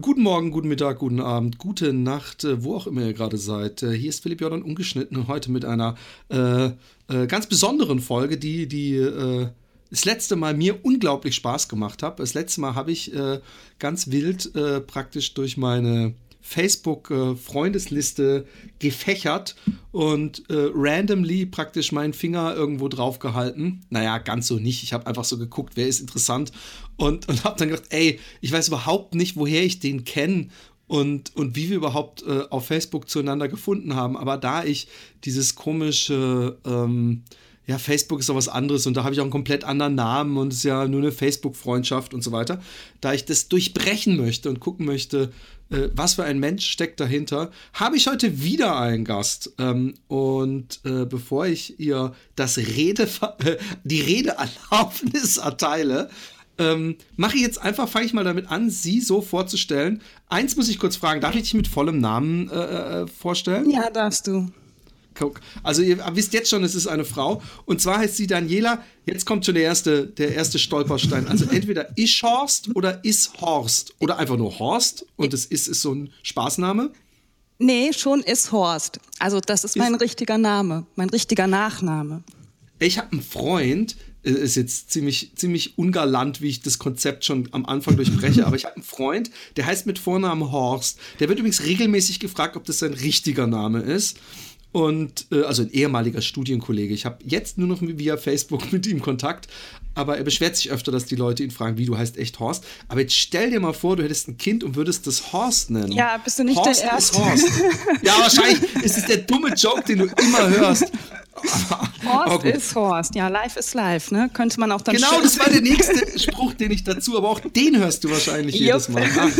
Guten Morgen, guten Mittag, guten Abend, gute Nacht, äh, wo auch immer ihr gerade seid. Äh, hier ist Philipp Jordan ungeschnitten heute mit einer äh, äh, ganz besonderen Folge, die, die äh, das letzte Mal mir unglaublich Spaß gemacht hat. Das letzte Mal habe ich äh, ganz wild praktisch durch meine Facebook-Freundesliste gefächert und äh, randomly praktisch meinen Finger irgendwo drauf gehalten. Naja, ganz so nicht. Ich habe einfach so geguckt, wer ist interessant und, und habe dann gedacht, ey, ich weiß überhaupt nicht, woher ich den kenne und, und wie wir überhaupt äh, auf Facebook zueinander gefunden haben. Aber da ich dieses komische, ähm, ja, Facebook ist doch was anderes und da habe ich auch einen komplett anderen Namen und es ist ja nur eine Facebook-Freundschaft und so weiter. Da ich das durchbrechen möchte und gucken möchte, äh, was für ein Mensch steckt dahinter, habe ich heute wieder einen Gast. Ähm, und äh, bevor ich ihr das Rede, äh, die Redeerlaubnis erteile, ähm, mache ich jetzt einfach, fange ich mal damit an, sie so vorzustellen. Eins muss ich kurz fragen, darf ich dich mit vollem Namen äh, äh vorstellen? Ja, darfst du. Also ihr wisst jetzt schon, es ist eine Frau. Und zwar heißt sie Daniela. Jetzt kommt schon der erste, der erste Stolperstein. Also entweder Ischhorst oder Ishorst. Oder einfach nur Horst. Und es ist, ist so ein Spaßname. Nee, schon Ishorst. Also das ist mein ist richtiger Name, mein richtiger Nachname. Ich habe einen Freund, äh, ist jetzt ziemlich, ziemlich ungalant, wie ich das Konzept schon am Anfang durchbreche, aber ich habe einen Freund, der heißt mit Vornamen Horst. Der wird übrigens regelmäßig gefragt, ob das sein richtiger Name ist. Und äh, also ein ehemaliger Studienkollege. Ich habe jetzt nur noch via Facebook mit ihm Kontakt, aber er beschwert sich öfter, dass die Leute ihn fragen, wie du heißt echt Horst. Aber jetzt stell dir mal vor, du hättest ein Kind und würdest das Horst nennen. Ja, bist du nicht Horst der Erste. Horst. ja, wahrscheinlich ist es der dumme Joke, den du immer hörst. Horst oh, ist Horst. Ja, live ist live, ne? Könnte man auch dann Genau, das war der nächste Spruch, den ich dazu, aber auch den hörst du wahrscheinlich jedes Mal. Ach,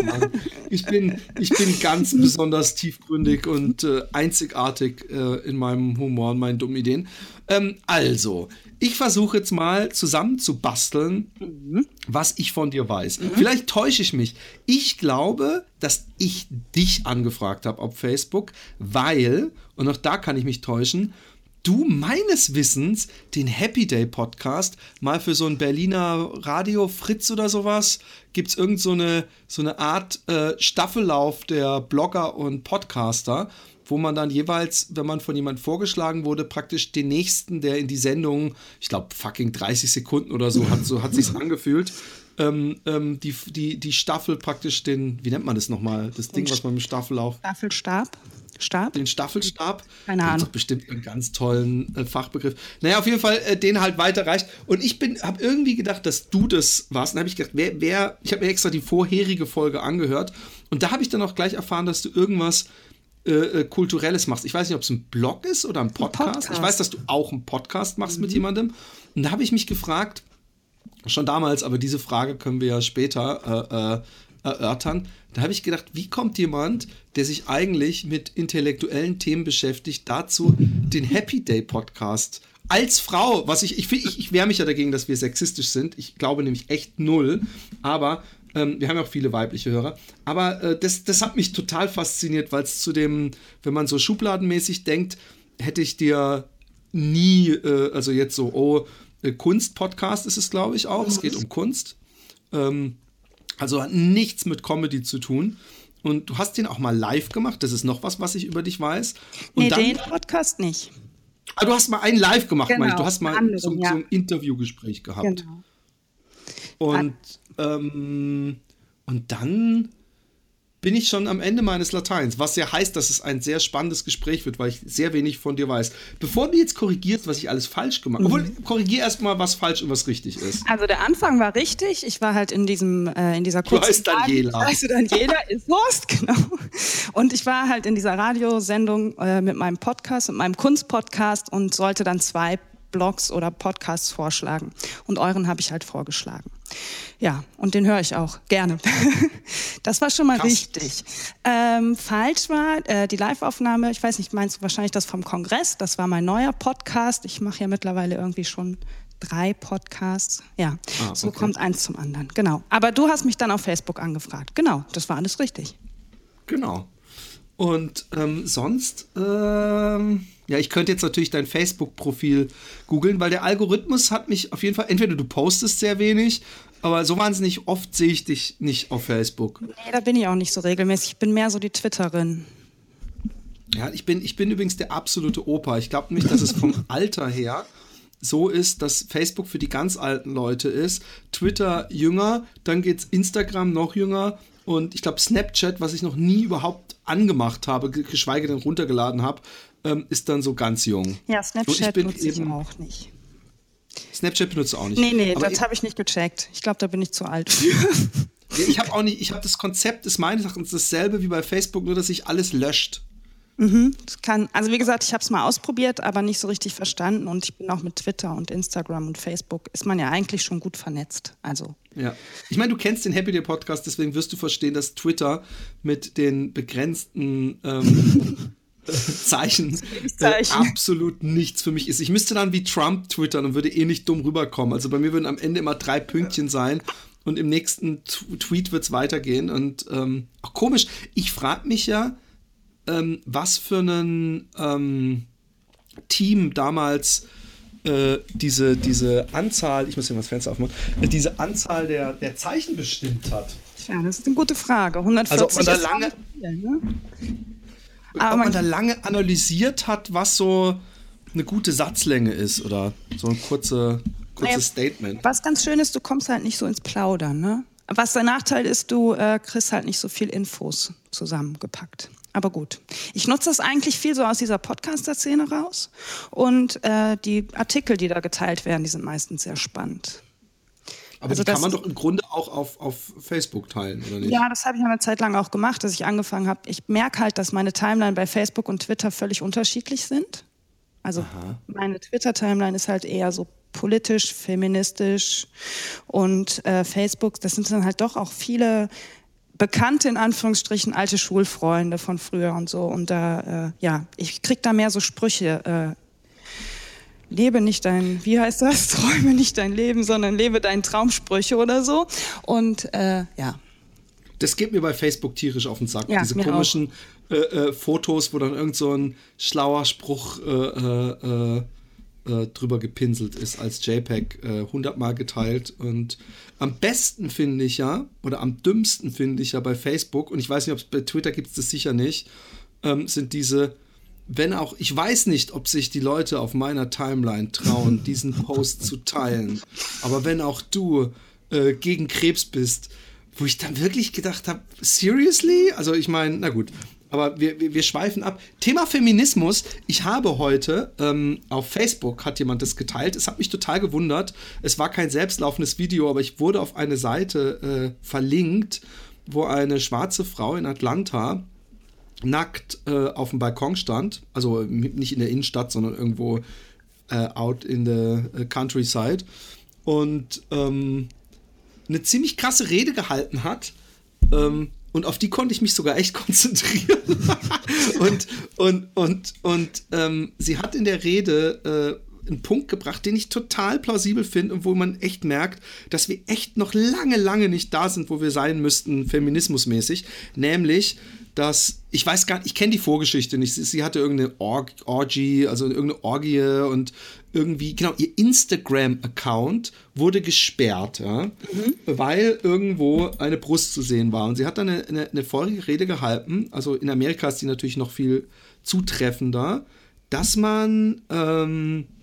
ich, bin, ich bin ganz besonders tiefgründig und äh, einzigartig äh, in meinem Humor und meinen dummen Ideen. Ähm, also, ich versuche jetzt mal zusammenzubasteln, mhm. was ich von dir weiß. Mhm. Vielleicht täusche ich mich. Ich glaube, dass ich dich angefragt habe auf Facebook, weil, und auch da kann ich mich täuschen, du meines Wissens den Happy Day Podcast mal für so ein Berliner Radio Fritz oder sowas gibt es irgend so eine, so eine Art äh, Staffellauf der Blogger und Podcaster, wo man dann jeweils, wenn man von jemand vorgeschlagen wurde, praktisch den nächsten, der in die Sendung, ich glaube fucking 30 Sekunden oder so hat, so hat sich's angefühlt. Ähm, ähm, die, die, die Staffel praktisch den, wie nennt man das nochmal? Das Ding, was man im Staffellauf. Staffelstab? Stab? Den Staffelstab. Keine Ahnung. Das doch bestimmt einen ganz tollen äh, Fachbegriff. Naja, auf jeden Fall, äh, den halt weiterreicht. Und ich bin, habe irgendwie gedacht, dass du das warst. Und habe ich gedacht, wer, wer, ich habe mir extra die vorherige Folge angehört. Und da habe ich dann auch gleich erfahren, dass du irgendwas äh, äh Kulturelles machst. Ich weiß nicht, ob es ein Blog ist oder ein Podcast. ein Podcast. Ich weiß, dass du auch einen Podcast machst mhm. mit jemandem. Und da habe ich mich gefragt, schon damals, aber diese Frage können wir ja später äh, äh erörtern. Da habe ich gedacht, wie kommt jemand, der sich eigentlich mit intellektuellen Themen beschäftigt, dazu den Happy Day Podcast als Frau, was ich, ich, ich, ich wehre mich ja dagegen, dass wir sexistisch sind. Ich glaube nämlich echt null. Aber ähm, wir haben ja auch viele weibliche Hörer. Aber äh, das, das hat mich total fasziniert, weil es zu dem, wenn man so schubladenmäßig denkt, hätte ich dir nie, äh, also jetzt so, oh, Kunst-Podcast ist es, glaube ich, auch. Es geht um Kunst. Ähm, also hat nichts mit Comedy zu tun. Und du hast den auch mal live gemacht. Das ist noch was, was ich über dich weiß. Und nee, dann, den Podcast nicht. Ah, du hast mal einen live gemacht, genau, meine ich. Du hast mal anderen, so, ja. so, ein Interviewgespräch gehabt. Genau. Und, ähm, und dann bin ich schon am Ende meines Lateins, was ja heißt, dass es ein sehr spannendes Gespräch wird, weil ich sehr wenig von dir weiß. Bevor du jetzt korrigierst, was ich alles falsch gemacht habe, mhm. korrigier erstmal, was falsch und was richtig ist. Also der Anfang war richtig. Ich war halt in diesem, äh, in dieser kurzen Du heißt Daniela. Weißt du, Daniela ist Wurst, genau. Und ich war halt in dieser Radiosendung äh, mit meinem Podcast, mit meinem Kunstpodcast und sollte dann zwei Blogs oder Podcasts vorschlagen. Und euren habe ich halt vorgeschlagen. Ja, und den höre ich auch gerne. das war schon mal Krass. richtig. Ähm, falsch war äh, die Live-Aufnahme, ich weiß nicht, meinst du wahrscheinlich das vom Kongress? Das war mein neuer Podcast. Ich mache ja mittlerweile irgendwie schon drei Podcasts. Ja, ah, so kommt eins zum anderen. Genau. Aber du hast mich dann auf Facebook angefragt. Genau, das war alles richtig. Genau. Und ähm, sonst, ähm, ja, ich könnte jetzt natürlich dein Facebook-Profil googeln, weil der Algorithmus hat mich auf jeden Fall, entweder du postest sehr wenig, aber so wahnsinnig oft sehe ich dich nicht auf Facebook. Nee, da bin ich auch nicht so regelmäßig. Ich bin mehr so die Twitterin. Ja, ich bin, ich bin übrigens der absolute Opa. Ich glaube nämlich, dass es vom Alter her so ist, dass Facebook für die ganz alten Leute ist, Twitter jünger, dann geht's Instagram noch jünger und ich glaube Snapchat, was ich noch nie überhaupt angemacht habe, geschweige denn runtergeladen habe, ähm, ist dann so ganz jung. Ja, Snapchat benutze ich auch nicht. Snapchat benutzt du auch nicht. Nee, nee, Aber das habe ich nicht gecheckt. Ich glaube, da bin ich zu alt für. ich habe auch nicht, ich habe das Konzept ist meines Erachtens dasselbe wie bei Facebook, nur dass sich alles löscht. Mhm, kann, also wie gesagt, ich habe es mal ausprobiert, aber nicht so richtig verstanden und ich bin auch mit Twitter und Instagram und Facebook ist man ja eigentlich schon gut vernetzt. Also ja, ich meine, du kennst den Happy Day Podcast, deswegen wirst du verstehen, dass Twitter mit den begrenzten ähm, Zeichen, äh, absolut nichts für mich ist. Ich müsste dann wie Trump twittern und würde eh nicht dumm rüberkommen. Also bei mir würden am Ende immer drei Pünktchen sein und im nächsten T Tweet wird es weitergehen. Und ähm, komisch, ich frage mich ja, ähm, was für ein ähm, Team damals äh, diese, diese Anzahl, ich muss hier mal das Fenster aufmachen, äh, diese Anzahl der, der Zeichen bestimmt hat. Ja, das ist eine gute Frage. 140 also ob man da lange, viel, ne? ob man da lange analysiert hat, was so eine gute Satzlänge ist oder so ein kurze, kurzes naja, Statement. Was ganz schön ist, du kommst halt nicht so ins Plaudern. Ne? Was der Nachteil ist, du äh, kriegst halt nicht so viel Infos zusammengepackt. Aber gut. Ich nutze das eigentlich viel so aus dieser Podcaster-Szene raus. Und äh, die Artikel, die da geteilt werden, die sind meistens sehr spannend. Aber also die kann man doch im Grunde auch auf, auf Facebook teilen, oder nicht? Ja, das habe ich eine Zeit lang auch gemacht, dass ich angefangen habe. Ich merke halt, dass meine Timeline bei Facebook und Twitter völlig unterschiedlich sind. Also Aha. meine Twitter-Timeline ist halt eher so politisch, feministisch und äh, Facebook, das sind dann halt doch auch viele bekannte, in Anführungsstrichen, alte Schulfreunde von früher und so. Und da, äh, ja, ich krieg da mehr so Sprüche. Äh, lebe nicht dein, wie heißt das? Träume nicht dein Leben, sondern lebe deinen Traumsprüche oder so. Und äh, ja. Das geht mir bei Facebook tierisch auf den Sack. Ja, Diese komischen äh, äh, Fotos, wo dann irgend so ein schlauer Spruch äh, drüber gepinselt ist als JPEG äh, hundertmal geteilt. Und am besten finde ich ja, oder am dümmsten finde ich ja bei Facebook, und ich weiß nicht, ob es bei Twitter gibt es das sicher nicht, ähm, sind diese, wenn auch, ich weiß nicht, ob sich die Leute auf meiner Timeline trauen, diesen Post zu teilen. Aber wenn auch du äh, gegen Krebs bist, wo ich dann wirklich gedacht habe, seriously? Also ich meine, na gut, aber wir, wir, wir, schweifen ab. Thema Feminismus. Ich habe heute ähm, auf Facebook hat jemand das geteilt. Es hat mich total gewundert. Es war kein selbstlaufendes Video, aber ich wurde auf eine Seite äh, verlinkt, wo eine schwarze Frau in Atlanta nackt äh, auf dem Balkon stand. Also nicht in der Innenstadt, sondern irgendwo äh, out in the äh, countryside. Und ähm, eine ziemlich krasse Rede gehalten hat. Ähm, und auf die konnte ich mich sogar echt konzentrieren. und und, und, und ähm, sie hat in der Rede äh, einen Punkt gebracht, den ich total plausibel finde und wo man echt merkt, dass wir echt noch lange, lange nicht da sind, wo wir sein müssten, feminismusmäßig. Nämlich, dass, ich weiß gar nicht, ich kenne die Vorgeschichte nicht. Sie hatte irgendeine Org, Orgie, also irgendeine Orgie und irgendwie, genau, ihr Instagram-Account wurde gesperrt, ja, mhm. weil irgendwo eine Brust zu sehen war. Und sie hat dann eine, eine, eine vorige Rede gehalten, also in Amerika ist die natürlich noch viel zutreffender, dass man ähm, äh,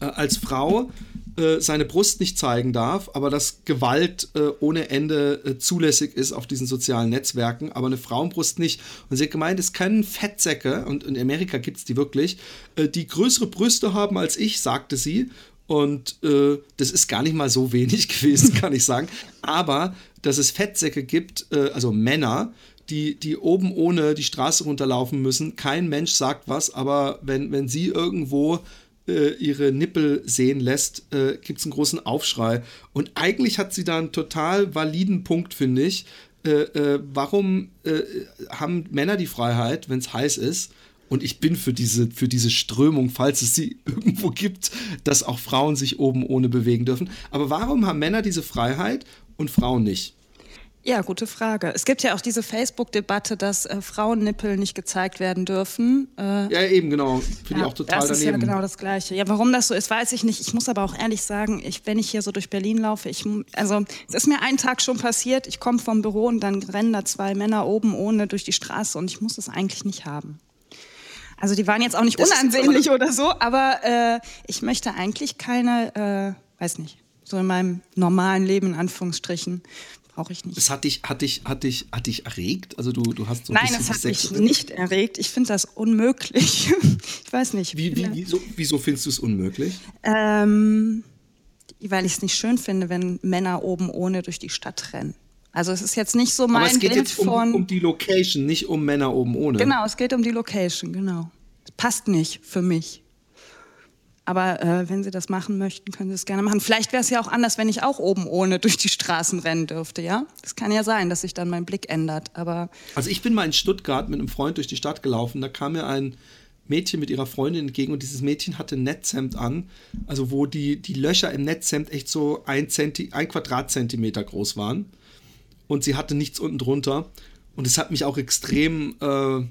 als Frau äh, seine Brust nicht zeigen darf, aber dass Gewalt äh, ohne Ende äh, zulässig ist auf diesen sozialen Netzwerken, aber eine Frauenbrust nicht. Und sie hat gemeint, es können Fettsäcke, und in Amerika gibt es die wirklich, äh, die größere Brüste haben als ich, sagte sie. Und äh, das ist gar nicht mal so wenig gewesen, kann ich sagen. Aber dass es Fettsäcke gibt, also Männer, die, die oben ohne die Straße runterlaufen müssen. Kein Mensch sagt was, aber wenn, wenn sie irgendwo äh, ihre Nippel sehen lässt, äh, gibt es einen großen Aufschrei. Und eigentlich hat sie da einen total validen Punkt, finde ich. Äh, äh warum äh, haben Männer die Freiheit, wenn es heiß ist? Und ich bin für diese, für diese Strömung, falls es sie irgendwo gibt, dass auch Frauen sich oben ohne bewegen dürfen. Aber warum haben Männer diese Freiheit und Frauen nicht? Ja, gute Frage. Es gibt ja auch diese Facebook-Debatte, dass äh, Frauennippel nicht gezeigt werden dürfen. Äh, ja, eben, genau. Finde ja, ich auch total das daneben. Das ist ja genau das Gleiche. Ja, warum das so ist, weiß ich nicht. Ich muss aber auch ehrlich sagen, ich, wenn ich hier so durch Berlin laufe, ich, also es ist mir einen Tag schon passiert, ich komme vom Büro und dann rennen da zwei Männer oben ohne durch die Straße und ich muss das eigentlich nicht haben. Also die waren jetzt auch nicht das unansehnlich oder so, aber äh, ich möchte eigentlich keine, äh, weiß nicht, so in meinem normalen Leben in Anführungsstrichen brauche ich nicht. Es hat dich, hat dich, hat dich, hat dich erregt? Also du, du hast so Nein, es hat mich nicht erregt. Ich finde das unmöglich. ich weiß nicht. Wie, wie, wieso, wieso findest du es unmöglich? Ähm, weil ich es nicht schön finde, wenn Männer oben ohne durch die Stadt rennen. Also es ist jetzt nicht so mein Aber es geht Bild jetzt um, von um die Location, nicht um Männer oben ohne. Genau, es geht um die Location, genau. Passt nicht für mich. Aber äh, wenn Sie das machen möchten, können Sie es gerne machen. Vielleicht wäre es ja auch anders, wenn ich auch oben ohne durch die Straßen rennen dürfte, ja? Das kann ja sein, dass sich dann mein Blick ändert. Aber also ich bin mal in Stuttgart mit einem Freund durch die Stadt gelaufen. Da kam mir ein Mädchen mit ihrer Freundin entgegen und dieses Mädchen hatte ein Netzhemd an, also wo die, die Löcher im Netzhemd echt so ein, Zenti ein Quadratzentimeter groß waren. Und sie hatte nichts unten drunter. Und es hat mich auch extrem äh,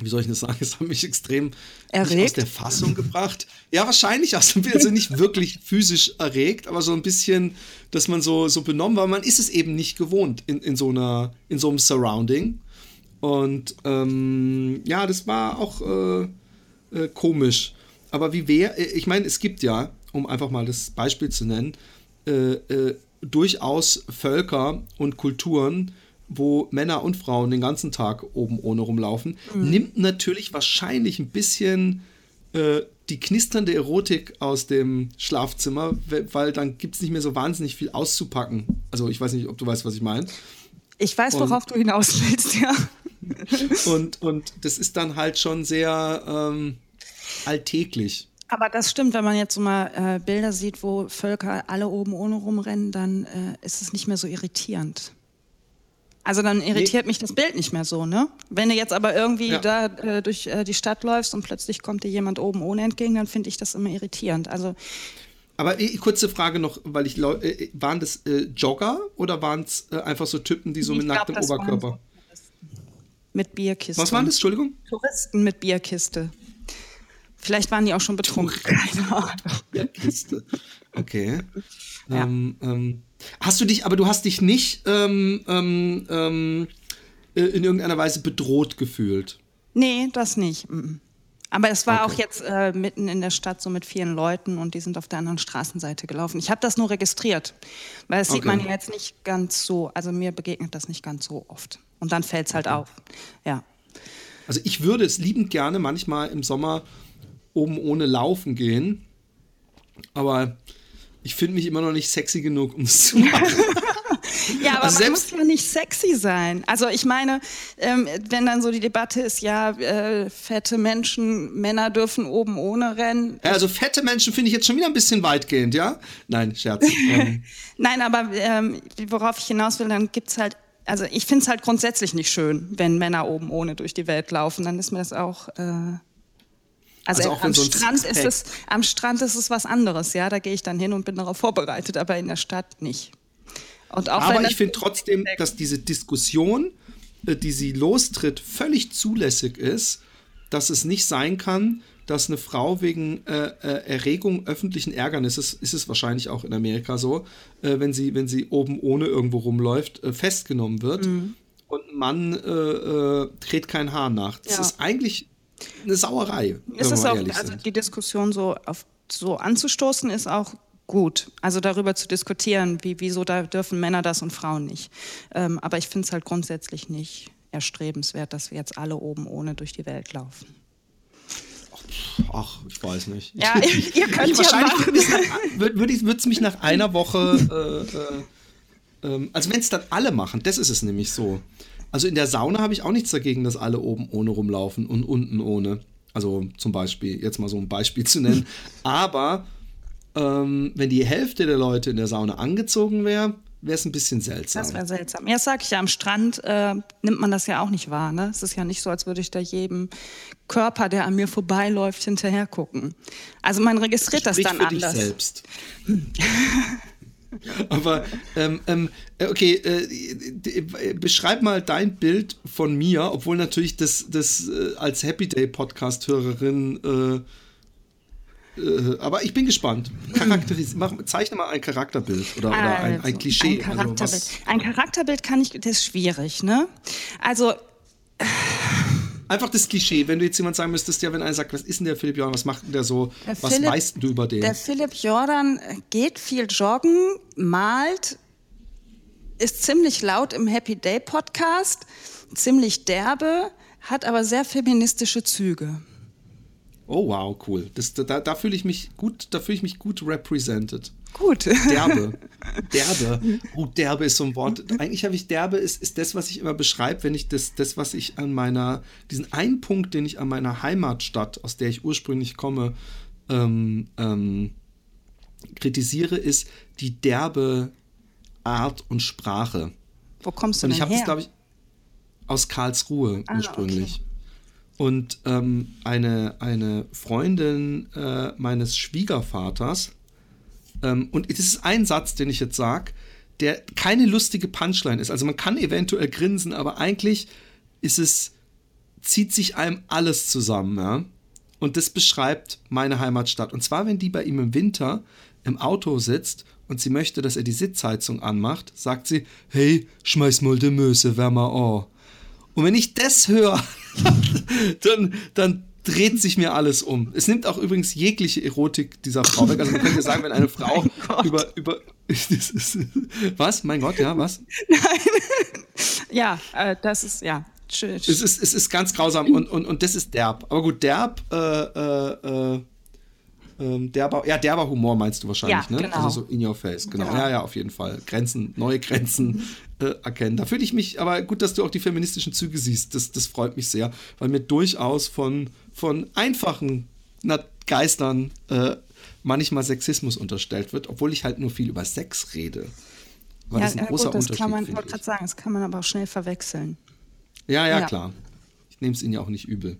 wie soll ich das sagen, es hat mich extrem aus der Fassung gebracht. Ja, wahrscheinlich, also, also nicht wirklich physisch erregt, aber so ein bisschen, dass man so, so benommen war. Man ist es eben nicht gewohnt in, in, so, einer, in so einem Surrounding. Und ähm, ja, das war auch äh, äh, komisch. Aber wie wäre, äh, ich meine, es gibt ja, um einfach mal das Beispiel zu nennen, äh, äh durchaus Völker und Kulturen, wo Männer und Frauen den ganzen Tag oben ohne rumlaufen, mhm. nimmt natürlich wahrscheinlich ein bisschen äh, die knisternde Erotik aus dem Schlafzimmer, weil dann gibt es nicht mehr so wahnsinnig viel auszupacken. Also ich weiß nicht, ob du weißt, was ich meine. Ich weiß, worauf und, du hinaus willst, ja. und, und das ist dann halt schon sehr ähm, alltäglich. Aber das stimmt, wenn man jetzt so mal äh, Bilder sieht, wo Völker alle oben ohne rumrennen, dann äh, ist es nicht mehr so irritierend. Also dann irritiert nee. mich das Bild nicht mehr so, ne? Wenn du jetzt aber irgendwie ja. da äh, durch äh, die Stadt läufst und plötzlich kommt dir jemand oben ohne entgegen, dann finde ich das immer irritierend. Also aber äh, kurze Frage noch, weil ich äh, waren das äh, Jogger oder waren es äh, einfach so Typen, die so ich mit nacktem Oberkörper? Mit Bierkiste. Was waren das? Entschuldigung? Touristen mit Bierkiste. Vielleicht waren die auch schon betrunken. Keine Ahnung. Bierkiste. Okay. Ja. Ähm, ähm, Hast du dich, aber du hast dich nicht ähm, ähm, ähm, äh, in irgendeiner Weise bedroht gefühlt? Nee, das nicht. Aber es war okay. auch jetzt äh, mitten in der Stadt so mit vielen Leuten und die sind auf der anderen Straßenseite gelaufen. Ich habe das nur registriert, weil das okay. sieht man ja jetzt nicht ganz so, also mir begegnet das nicht ganz so oft. Und dann fällt es halt okay. auf. Ja. Also ich würde es liebend gerne manchmal im Sommer oben ohne laufen gehen, aber ich finde mich immer noch nicht sexy genug, um es zu machen. ja, aber also man muss ja nicht sexy sein. Also ich meine, ähm, wenn dann so die Debatte ist, ja, äh, fette Menschen, Männer dürfen oben ohne rennen. Ja, also fette Menschen finde ich jetzt schon wieder ein bisschen weitgehend, ja? Nein, Scherz. Ähm. Nein, aber ähm, worauf ich hinaus will, dann gibt es halt also ich finde es halt grundsätzlich nicht schön, wenn Männer oben ohne durch die Welt laufen. Dann ist mir das auch äh, also, also am, Strand ist es, am Strand ist es was anderes, ja. Da gehe ich dann hin und bin darauf vorbereitet, aber in der Stadt nicht. aber ich finde trotzdem, dass diese Diskussion, äh, die sie lostritt, völlig zulässig ist, dass es nicht sein kann, dass eine Frau wegen äh, äh, Erregung öffentlichen Ärgernisses, ist es wahrscheinlich auch in Amerika so, äh, wenn, sie, wenn sie oben ohne irgendwo rumläuft, äh, festgenommen wird. Mhm. Und ein Mann äh, dreht kein Haar nach. Das ja. ist eigentlich eine Sauerei. Ist es auch, also die Diskussion so, auf, so anzustoßen, ist auch gut. Also darüber zu diskutieren, wie, wieso da dürfen Männer das und Frauen nicht. Ähm, aber ich finde es halt grundsätzlich nicht erstrebenswert, dass wir jetzt alle oben ohne durch die Welt laufen. Ach, ich weiß nicht. Ja, ihr könnt ich, ja machen. Würde es mich nach einer Woche, äh, äh, äh, also wenn es dann alle machen, das ist es nämlich so. Also in der Sauna habe ich auch nichts dagegen, dass alle oben ohne rumlaufen und unten ohne. Also zum Beispiel, jetzt mal so ein Beispiel zu nennen. Aber ähm, wenn die Hälfte der Leute in der Sauna angezogen wäre, wäre es ein bisschen seltsam. Das wäre seltsam. Ja, das sage ich ja, am Strand äh, nimmt man das ja auch nicht wahr. Ne? Es ist ja nicht so, als würde ich da jedem Körper, der an mir vorbeiläuft, hinterher gucken. Also man registriert das, das dann für anders. Dich selbst. Aber ähm, ähm, äh, okay, äh, beschreib mal dein Bild von mir, obwohl natürlich das, das äh, als Happy Day Podcast-Hörerin äh, äh, aber ich bin gespannt. Charakteris mach, zeichne mal ein Charakterbild oder, also, oder ein, ein, also, Klischee. Ein Charakterbild. Also ein Charakterbild kann ich, das ist schwierig, ne? Also einfach das Klischee, wenn du jetzt jemand sagen müsstest, ja, wenn einer sagt, was ist denn der Philipp Jordan, was macht denn der so, der was Philipp, weißt du über den? Der Philipp Jordan geht viel joggen, malt, ist ziemlich laut im Happy Day Podcast, ziemlich derbe, hat aber sehr feministische Züge. Oh wow, cool. Das, da, da fühle ich mich gut, da fühle ich mich gut represented. Gut. Derbe. Derbe. Oh, derbe ist so ein Wort. Eigentlich habe ich derbe, ist, ist das, was ich immer beschreibe, wenn ich das, das, was ich an meiner, diesen einen Punkt, den ich an meiner Heimatstadt, aus der ich ursprünglich komme, ähm, ähm, kritisiere, ist die derbe Art und Sprache. Wo kommst du und denn ich habe das, glaube ich, aus Karlsruhe ah, ursprünglich. Okay. Und ähm, eine, eine Freundin äh, meines Schwiegervaters, ähm, und es ist ein Satz, den ich jetzt sage, der keine lustige Punchline ist. Also man kann eventuell grinsen, aber eigentlich ist es, zieht sich einem alles zusammen, ja. Und das beschreibt meine Heimatstadt. Und zwar, wenn die bei ihm im Winter im Auto sitzt und sie möchte, dass er die Sitzheizung anmacht, sagt sie, hey, schmeiß mal die Möse wärmer an. Und wenn ich das höre, dann, dann dreht sich mir alles um. Es nimmt auch übrigens jegliche Erotik dieser Frau weg. Also man könnte sagen, wenn eine Frau über, über was? Mein Gott, ja, was? Nein. Ja, äh, das ist, ja. Es ist, es ist ganz grausam und, und, und das ist derb. Aber gut, derb, äh, äh, äh ähm, derber, ja, derber Humor meinst du wahrscheinlich, ja, ne? Genau. Also so in your face, genau. genau. Ja, ja, auf jeden Fall. Grenzen, neue Grenzen äh, erkennen. Da fühle ich mich, aber gut, dass du auch die feministischen Züge siehst. Das, das freut mich sehr, weil mir durchaus von, von einfachen Geistern äh, manchmal Sexismus unterstellt wird, obwohl ich halt nur viel über Sex rede. Weil ja, das ein ja, großer gut, das Unterschied kann man, ich wollte gerade sagen, das kann man aber auch schnell verwechseln. Ja, ja, ja. klar. Ich nehme es ihnen ja auch nicht übel.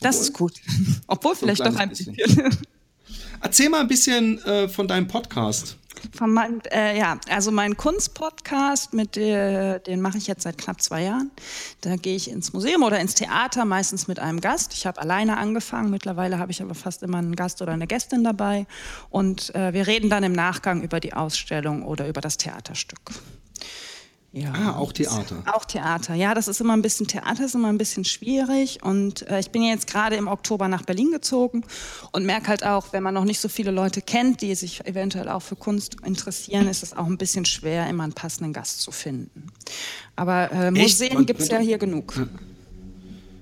Das ist gut. Obwohl so vielleicht doch ein bisschen. bisschen. Erzähl mal ein bisschen äh, von deinem Podcast. Meinem, äh, ja, also mein Kunstpodcast, mit der, den mache ich jetzt seit knapp zwei Jahren. Da gehe ich ins Museum oder ins Theater, meistens mit einem Gast. Ich habe alleine angefangen, mittlerweile habe ich aber fast immer einen Gast oder eine Gästin dabei. Und äh, wir reden dann im Nachgang über die Ausstellung oder über das Theaterstück. Ja, ah, auch Theater. Auch Theater. Ja, das ist immer ein bisschen Theater, ist immer ein bisschen schwierig. Und äh, ich bin jetzt gerade im Oktober nach Berlin gezogen und merke halt auch, wenn man noch nicht so viele Leute kennt, die sich eventuell auch für Kunst interessieren, ist es auch ein bisschen schwer, immer einen passenden Gast zu finden. Aber äh, Museen gibt es ja hier genug.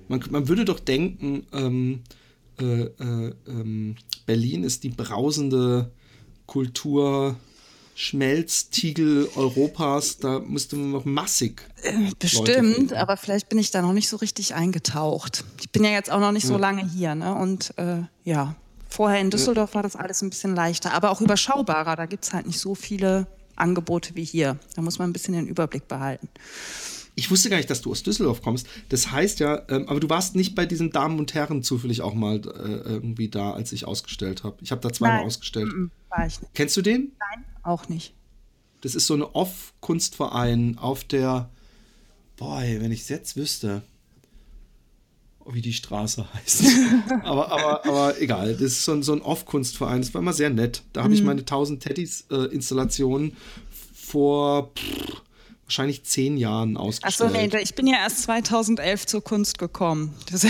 Man, man würde doch denken, ähm, äh, äh ähm, Berlin ist die brausende Kultur Schmelztiegel Europas, da müsste man noch massig. Äh, bestimmt, aber vielleicht bin ich da noch nicht so richtig eingetaucht. Ich bin ja jetzt auch noch nicht ja. so lange hier, ne? Und äh, ja, vorher in Düsseldorf ja. war das alles ein bisschen leichter, aber auch überschaubarer. Da gibt es halt nicht so viele Angebote wie hier. Da muss man ein bisschen den Überblick behalten. Ich wusste gar nicht, dass du aus Düsseldorf kommst. Das heißt ja, ähm, aber du warst nicht bei diesen Damen und Herren zufällig auch mal äh, irgendwie da, als ich ausgestellt habe. Ich habe da zweimal ausgestellt. Mm -mm, war ich nicht. Kennst du den? Nein, auch nicht. Das ist so eine Off-Kunstverein auf der. Boah, wenn ich es jetzt wüsste, wie die Straße heißt. aber, aber, aber egal, das ist so ein, so ein Off-Kunstverein. Das war immer sehr nett. Da habe ich mhm. meine 1000 Teddys-Installationen äh, vor. Pff, wahrscheinlich zehn Jahren ausgestellt. Achso, nee, ich bin ja erst 2011 zur Kunst gekommen. Das, ah,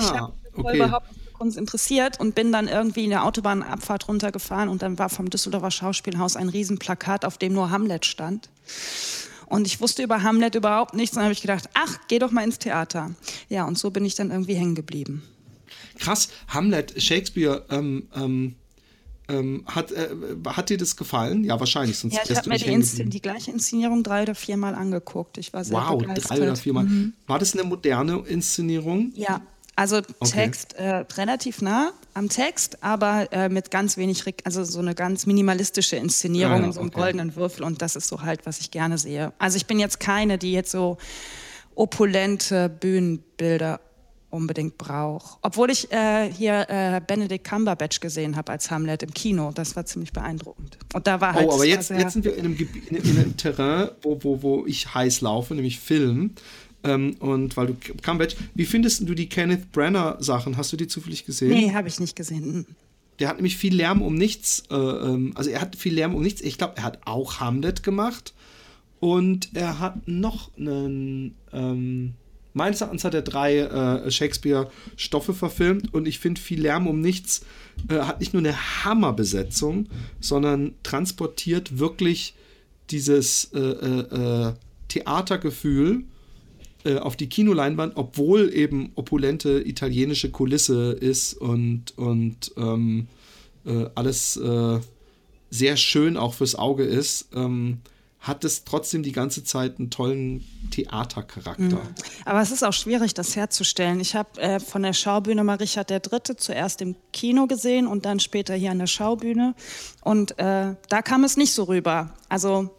ich habe okay. überhaupt nicht Kunst interessiert und bin dann irgendwie in der Autobahnabfahrt runtergefahren und dann war vom Düsseldorfer Schauspielhaus ein Riesenplakat, auf dem nur Hamlet stand. Und ich wusste über Hamlet überhaupt nichts. Und dann habe ich gedacht, ach, geh doch mal ins Theater. Ja, und so bin ich dann irgendwie hängen geblieben. Krass, Hamlet, Shakespeare, ähm, ähm, ähm, hat, äh, hat dir das gefallen? Ja, wahrscheinlich. Sonst ja, ich habe mir die, die, gleiche Inszenierung drei oder viermal angeguckt. Ich war sehr wow, begeistert. drei oder viermal. Mhm. War das eine moderne Inszenierung? Ja, also Text okay. äh, relativ nah am Text, aber äh, mit ganz wenig, also so eine ganz minimalistische Inszenierung ah, in so einem okay. goldenen Würfel und das ist so halt, was ich gerne sehe. Also ich bin jetzt keine, die jetzt so opulente Bühnenbilder unbedingt brauche. Obwohl ich äh, hier äh, Benedict Cumberbatch gesehen habe als Hamlet im Kino. Das war ziemlich beeindruckend. Und da war halt. Oh, aber jetzt, jetzt sind wir in einem, Gebiet, in, in einem Terrain, wo, wo, wo ich heiß laufe, nämlich Film. Ähm, und weil du Cumberbatch, wie findest du die Kenneth Branagh Sachen? Hast du die zufällig gesehen? Nee, habe ich nicht gesehen. Hm. Der hat nämlich viel Lärm um nichts. Äh, ähm, also er hat viel Lärm um nichts. Ich glaube, er hat auch Hamlet gemacht. Und er hat noch einen. Ähm, meines Erachtens hat er drei äh, Shakespeare-Stoffe verfilmt und ich finde, viel Lärm um nichts äh, hat nicht nur eine Hammerbesetzung, sondern transportiert wirklich dieses äh, äh, äh Theatergefühl äh, auf die Kinoleinwand, obwohl eben opulente italienische Kulisse ist und, und ähm, alles sehr schön auch fürs Auge ist. Ähm, hat es trotzdem die ganze Zeit einen tollen Theatercharakter. Mhm. Aber es ist auch schwierig, das herzustellen. Ich habe äh, von der Schaubühne mal Richard III. zuerst im Kino gesehen und dann später hier an der Schaubühne. Und äh, da kam es nicht so rüber. Also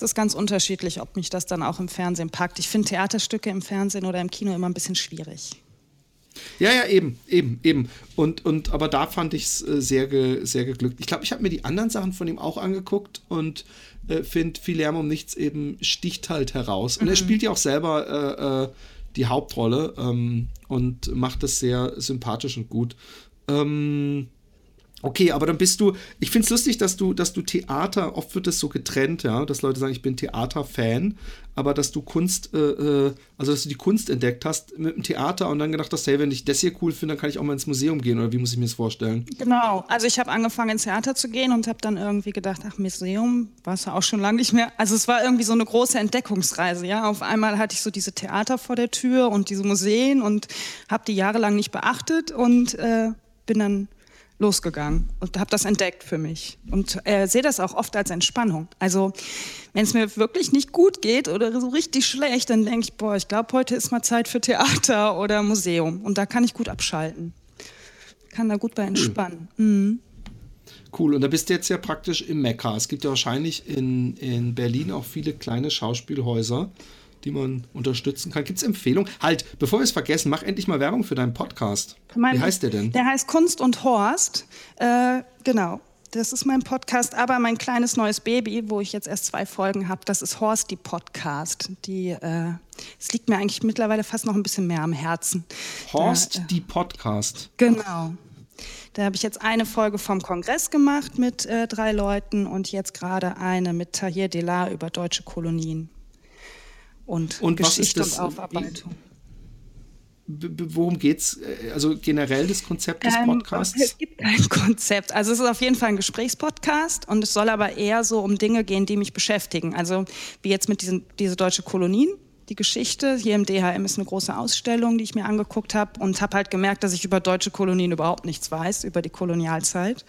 es ist ganz unterschiedlich, ob mich das dann auch im Fernsehen packt. Ich finde Theaterstücke im Fernsehen oder im Kino immer ein bisschen schwierig. Ja, ja, eben, eben, eben. Und, und aber da fand ich es äh, sehr, ge, sehr geglückt. Ich glaube, ich habe mir die anderen Sachen von ihm auch angeguckt und äh, finde, viel Lärm um nichts eben sticht halt heraus. Und mhm. er spielt ja auch selber äh, äh, die Hauptrolle ähm, und macht das sehr sympathisch und gut. Ähm, Okay, aber dann bist du, ich finde es lustig, dass du, dass du Theater, oft wird das so getrennt, ja, dass Leute sagen, ich bin Theaterfan, aber dass du Kunst, äh, äh, also dass du die Kunst entdeckt hast mit dem Theater und dann gedacht hast, hey, wenn ich das hier cool finde, dann kann ich auch mal ins Museum gehen oder wie muss ich mir das vorstellen? Genau, also ich habe angefangen ins Theater zu gehen und habe dann irgendwie gedacht, ach, Museum, war es ja auch schon lange nicht mehr. Also es war irgendwie so eine große Entdeckungsreise, ja. Auf einmal hatte ich so diese Theater vor der Tür und diese Museen und habe die jahrelang nicht beachtet und äh, bin dann losgegangen und habe das entdeckt für mich und äh, sehe das auch oft als Entspannung. Also wenn es mir wirklich nicht gut geht oder so richtig schlecht, dann denke ich, boah, ich glaube, heute ist mal Zeit für Theater oder Museum und da kann ich gut abschalten. Kann da gut bei entspannen. Cool. Mhm. Cool, und da bist du jetzt ja praktisch im Mekka. Es gibt ja wahrscheinlich in, in Berlin auch viele kleine Schauspielhäuser die man unterstützen kann. Gibt es Empfehlungen? Halt, bevor wir es vergessen, mach endlich mal Werbung für deinen Podcast. Mein, Wie heißt der denn? Der heißt Kunst und Horst. Äh, genau. Das ist mein Podcast, aber mein kleines neues Baby, wo ich jetzt erst zwei Folgen habe, das ist Horst, die Podcast. Die, äh, es liegt mir eigentlich mittlerweile fast noch ein bisschen mehr am Herzen. Horst, da, äh, die Podcast. Genau. Da habe ich jetzt eine Folge vom Kongress gemacht mit äh, drei Leuten und jetzt gerade eine mit Tahir Delar über deutsche Kolonien und, und Geschichte und Aufarbeitung. Worum geht es? Äh, also generell das Konzept des ähm, Podcasts? Ähm, es gibt kein Konzept. Also es ist auf jeden Fall ein Gesprächspodcast und es soll aber eher so um Dinge gehen, die mich beschäftigen. Also wie jetzt mit diesen diese deutsche Kolonien, die Geschichte. Hier im DHM ist eine große Ausstellung, die ich mir angeguckt habe und habe halt gemerkt, dass ich über deutsche Kolonien überhaupt nichts weiß, über die Kolonialzeit.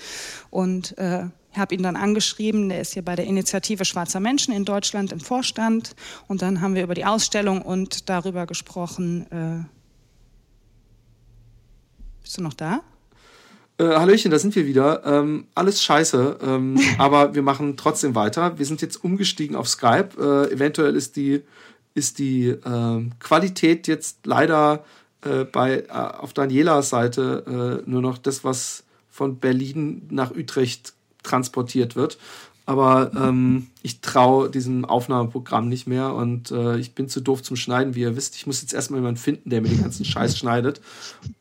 Und äh, habe ihn dann angeschrieben, der ist hier bei der Initiative Schwarzer Menschen in Deutschland im Vorstand. Und dann haben wir über die Ausstellung und darüber gesprochen. Äh bist du noch da? Äh, Hallöchen, da sind wir wieder. Ähm, alles scheiße, ähm, aber wir machen trotzdem weiter. Wir sind jetzt umgestiegen auf Skype. Äh, eventuell ist die, ist die äh, Qualität jetzt leider äh, bei, äh, auf Danielas Seite äh, nur noch das, was von Berlin nach Utrecht transportiert wird. Aber ähm, ich traue diesem Aufnahmeprogramm nicht mehr und äh, ich bin zu doof zum Schneiden, wie ihr wisst. Ich muss jetzt erstmal jemanden finden, der mir den ganzen Scheiß schneidet.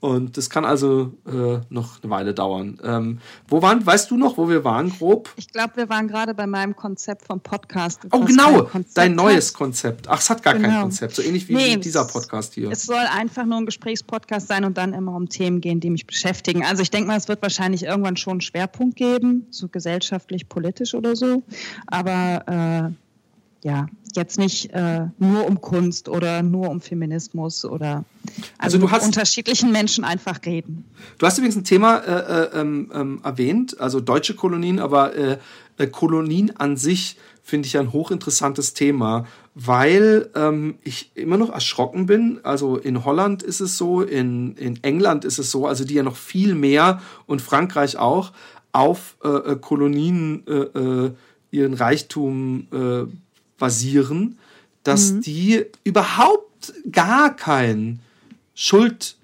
Und das kann also äh, noch eine Weile dauern. Ähm, wo waren, weißt du noch, wo wir waren, grob? Ich glaube, wir waren gerade bei meinem Konzept vom Podcast. Oh, genau, dein neues hat. Konzept. Ach, es hat gar genau. kein Konzept, so ähnlich wie nee, dieser Podcast hier. Es soll einfach nur ein Gesprächspodcast sein und dann immer um Themen gehen, die mich beschäftigen. Also ich denke mal, es wird wahrscheinlich irgendwann schon einen Schwerpunkt geben, so gesellschaftlich, politisch oder so. Aber äh, ja, jetzt nicht äh, nur um Kunst oder nur um Feminismus oder also, also du hast unterschiedlichen Menschen einfach reden. Du hast übrigens ein Thema äh, äh, ähm, ähm, erwähnt, also deutsche Kolonien, aber äh, äh, Kolonien an sich finde ich ein hochinteressantes Thema, weil ähm, ich immer noch erschrocken bin. Also in Holland ist es so, in, in England ist es so, also die ja noch viel mehr und Frankreich auch auf äh, Kolonien ihren Reichtum äh, basieren, dass mhm. die überhaupt gar kein Schuld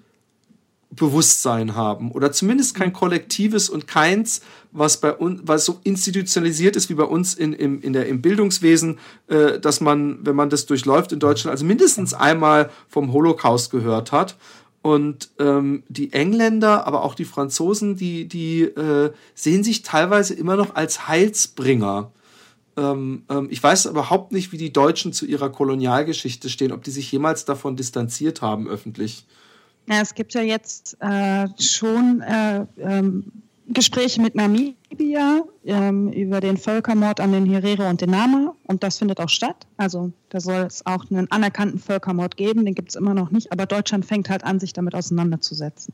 Bewusstsein haben oder zumindest kein kollektives und keins, was bei uns, was so institutionalisiert ist wie bei uns in, in, in der, im Bildungswesen, äh, dass man, wenn man das durchläuft in Deutschland, also mindestens einmal vom Holocaust gehört hat. Und ähm, die Engländer, aber auch die Franzosen, die, die äh, sehen sich teilweise immer noch als Heilsbringer. Ähm, ähm, ich weiß überhaupt nicht, wie die Deutschen zu ihrer Kolonialgeschichte stehen, ob die sich jemals davon distanziert haben öffentlich. Ja, es gibt ja jetzt äh, schon äh, ähm, Gespräche mit Namibia ähm, über den Völkermord an den Herero und den Nama und das findet auch statt. Also da soll es auch einen anerkannten Völkermord geben, den gibt es immer noch nicht, aber Deutschland fängt halt an, sich damit auseinanderzusetzen.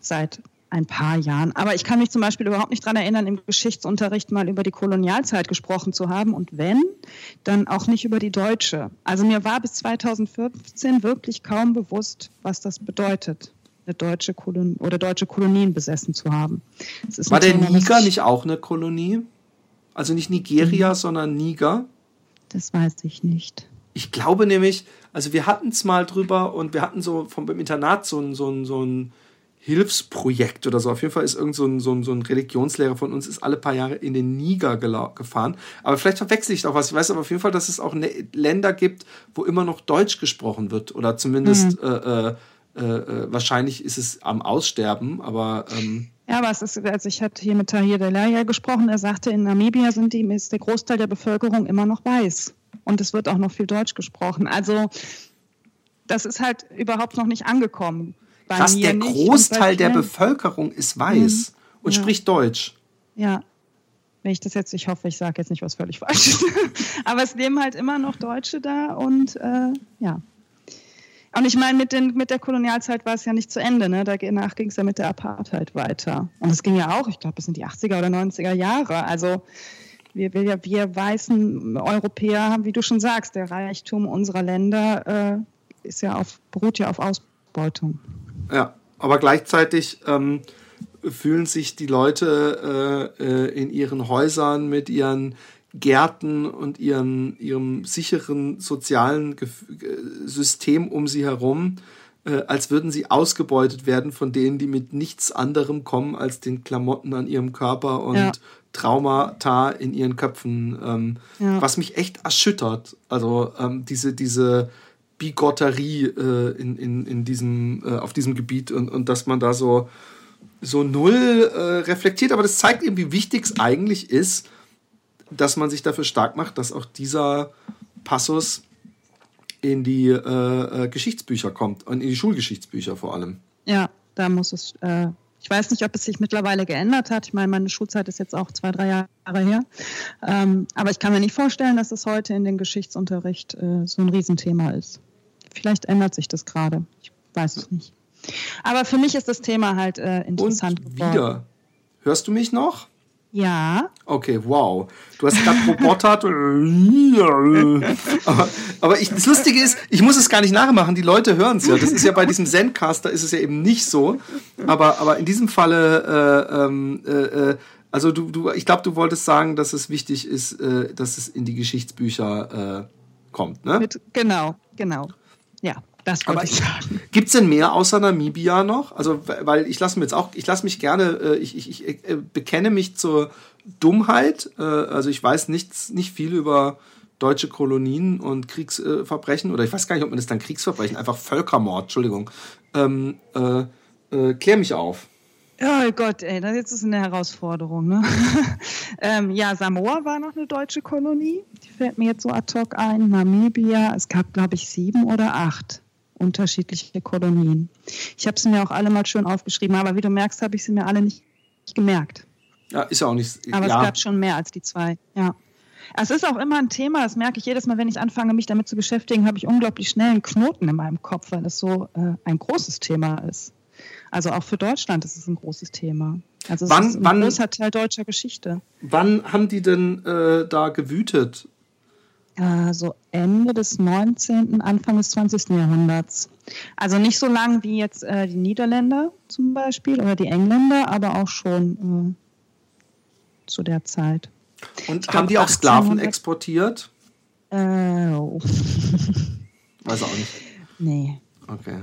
Seit ein paar Jahren. Aber ich kann mich zum Beispiel überhaupt nicht daran erinnern, im Geschichtsunterricht mal über die Kolonialzeit gesprochen zu haben. Und wenn, dann auch nicht über die deutsche. Also mir war bis 2015 wirklich kaum bewusst, was das bedeutet, eine deutsche Kolonie oder deutsche Kolonien besessen zu haben. war der Thema, Niger nicht auch eine Kolonie? Also nicht Nigeria, mhm. sondern Niger? Das weiß ich nicht. Ich glaube nämlich, also wir hatten es mal drüber und wir hatten so vom Internat so ein, so ein, so ein Hilfsprojekt oder so. Auf jeden Fall ist irgend so ein, so ein, so ein Religionslehrer von uns ist alle paar Jahre in den Niger gefahren. Aber vielleicht verwechsel ich auch was. Ich weiß aber auf jeden Fall, dass es auch ne Länder gibt, wo immer noch Deutsch gesprochen wird. Oder zumindest mhm. äh, äh, äh, wahrscheinlich ist es am Aussterben, aber ähm ja, aber es ist, also ich hatte hier mit Tahir Delaya gesprochen, er sagte, in Namibia sind die, ist der Großteil der Bevölkerung immer noch weiß. Und es wird auch noch viel Deutsch gesprochen. Also das ist halt überhaupt noch nicht angekommen. Bei Krass, der Großteil der Bevölkerung ist weiß mhm. und ja. spricht Deutsch. Ja. Wenn ich das jetzt, ich hoffe, ich sage jetzt nicht was völlig Falsches. Aber es leben halt immer noch Deutsche da und äh, ja. Und ich meine, mit, mit der Kolonialzeit war es ja nicht zu Ende. Ne? Danach ging es ja mit der Apartheid weiter. Und es ging ja auch, ich glaube, bis in die 80er oder 90er Jahre. Also wir, wir, wir weißen Europäer haben, wie du schon sagst, der Reichtum unserer Länder äh, ist ja auf, beruht ja auf Ausbeutung. Ja, aber gleichzeitig ähm, fühlen sich die Leute äh, äh, in ihren Häusern mit ihren Gärten und ihren, ihrem sicheren sozialen Gef System um sie herum, äh, als würden sie ausgebeutet werden von denen, die mit nichts anderem kommen als den Klamotten an ihrem Körper und ja. Traumata in ihren Köpfen. Ähm, ja. Was mich echt erschüttert. Also ähm, diese, diese Bigotterie äh, in, in, in diesem, äh, auf diesem Gebiet und, und dass man da so, so null äh, reflektiert. Aber das zeigt eben, wie wichtig es eigentlich ist, dass man sich dafür stark macht, dass auch dieser Passus in die äh, äh, Geschichtsbücher kommt und in die Schulgeschichtsbücher vor allem. Ja, da muss es. Äh, ich weiß nicht, ob es sich mittlerweile geändert hat. Ich meine, meine Schulzeit ist jetzt auch zwei, drei Jahre her. Ähm, aber ich kann mir nicht vorstellen, dass es heute in den Geschichtsunterricht äh, so ein Riesenthema ist. Vielleicht ändert sich das gerade. Ich weiß es nicht. Aber für mich ist das Thema halt äh, interessant Und geworden. wieder. Hörst du mich noch? Ja. Okay, wow. Du hast gerade robotert. aber, aber ich, das Lustige ist, ich muss es gar nicht nachmachen, die Leute hören es ja. Das ist ja bei diesem Zencaster ist es ja eben nicht so. Aber, aber in diesem Falle, äh, ähm, äh, äh, also du, du, ich glaube, du wolltest sagen, dass es wichtig ist, äh, dass es in die Geschichtsbücher äh, kommt, ne? Mit, genau, genau. Ja, das wollte Aber ich sagen. Gibt es denn mehr außer Namibia noch? Also, weil ich lasse mir jetzt auch, ich lasse mich gerne, äh, ich, ich, ich äh, bekenne mich zur Dummheit. Äh, also ich weiß nichts, nicht viel über deutsche Kolonien und Kriegsverbrechen, oder ich weiß gar nicht, ob man das dann Kriegsverbrechen, einfach Völkermord, Entschuldigung. Ähm, äh, äh, klär mich auf. Oh Gott, ey, das jetzt ist eine Herausforderung. Ne? ähm, ja, Samoa war noch eine deutsche Kolonie. Die fällt mir jetzt so ad hoc ein. Namibia, es gab, glaube ich, sieben oder acht unterschiedliche Kolonien. Ich habe sie mir auch alle mal schön aufgeschrieben, aber wie du merkst, habe ich sie mir alle nicht, gemerkt. Ja, ist ja auch nicht. Aber ja. es gab schon mehr als die zwei, ja. Es ist auch immer ein Thema, das merke ich jedes Mal, wenn ich anfange, mich damit zu beschäftigen, habe ich unglaublich schnell einen Knoten in meinem Kopf, weil es so äh, ein großes Thema ist. Also auch für Deutschland ist es ein großes Thema. Also es wann, ist ein wann, großer Teil deutscher Geschichte. Wann haben die denn äh, da gewütet? Äh, so Ende des 19., Anfang des 20. Jahrhunderts. Also nicht so lang wie jetzt äh, die Niederländer zum Beispiel oder die Engländer, aber auch schon äh, zu der Zeit. Und ich haben glaub, die auch Sklaven exportiert? Äh, oh. Weiß auch nicht. Nee. Okay.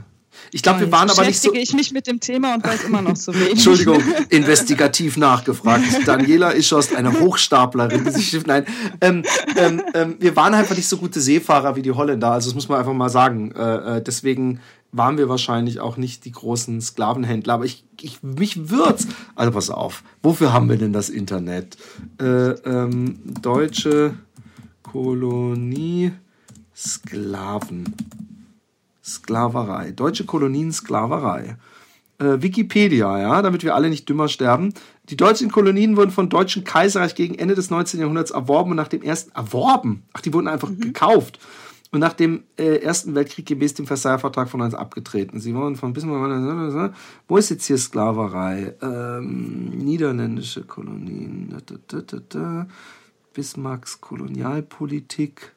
Ich glaube, wir waren aber nicht so. Beschäftige ich mich mit dem Thema und weiß immer noch so wenig. Entschuldigung, investigativ nachgefragt. Daniela Ischost, eine Hochstaplerin. die sich- Nein, ähm, ähm, ähm, wir waren einfach nicht so gute Seefahrer wie die Holländer. Also das muss man einfach mal sagen. Äh, äh, deswegen waren wir wahrscheinlich auch nicht die großen Sklavenhändler. Aber ich, ich mich würd's. Also pass auf. Wofür haben wir denn das Internet? Äh, ähm, deutsche Kolonie Sklaven. Sklaverei. Deutsche Kolonien Sklaverei. Äh, Wikipedia, ja, damit wir alle nicht dümmer sterben. Die deutschen Kolonien wurden vom Deutschen Kaiserreich gegen Ende des 19. Jahrhunderts erworben und nach dem ersten erworben. Ach, die wurden einfach gekauft. Und nach dem äh, Ersten Weltkrieg gemäß dem Versailler Vertrag von uns abgetreten. Sie wurden von Bismarck. Wo ist jetzt hier Sklaverei? Ähm, niederländische Kolonien. Da, da, da. Bismarcks Kolonialpolitik.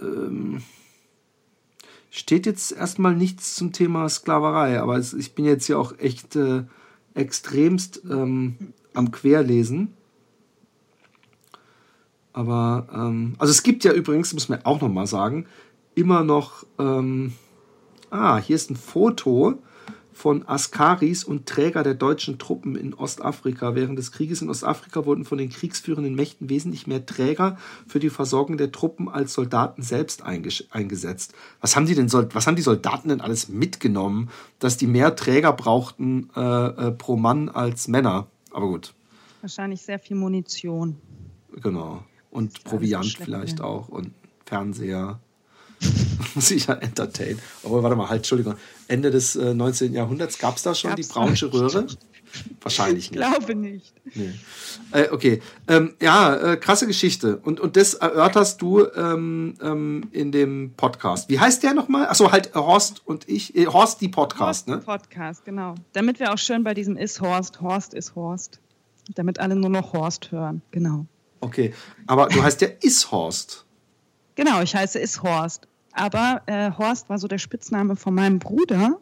Ähm, steht jetzt erstmal nichts zum Thema Sklaverei, aber es, ich bin jetzt ja auch echt äh, extremst ähm, am Querlesen. Aber, ähm, also es gibt ja übrigens, muss man auch nochmal sagen, immer noch, ähm, ah, hier ist ein Foto von Askaris und Träger der deutschen Truppen in Ostafrika. Während des Krieges in Ostafrika wurden von den kriegsführenden Mächten wesentlich mehr Träger für die Versorgung der Truppen als Soldaten selbst eingesetzt. Was haben die denn, was haben die Soldaten denn alles mitgenommen, dass die mehr Träger brauchten äh, äh, pro Mann als Männer? Aber gut, Wahrscheinlich sehr viel Munition. genau. Und Proviant vielleicht auch und Fernseher. Sicher entertain. Aber warte mal, halt, Entschuldigung. Ende des äh, 19. Jahrhunderts gab es da schon Gab's die braunsche Röhre? Wahrscheinlich Ich nicht. glaube nicht. Nee. Äh, okay. Ähm, ja, äh, krasse Geschichte. Und, und das erörterst du ähm, ähm, in dem Podcast. Wie heißt der nochmal? Achso, halt Horst und ich. Äh, Horst die Podcast, ne? Podcast, genau. Damit wir auch schön bei diesem ist Horst, Horst ist Horst. Damit alle nur noch Horst hören. Genau. Okay. Aber du heißt ja Ishorst. Genau, ich heiße ist Horst. Aber äh, Horst war so der Spitzname von meinem Bruder.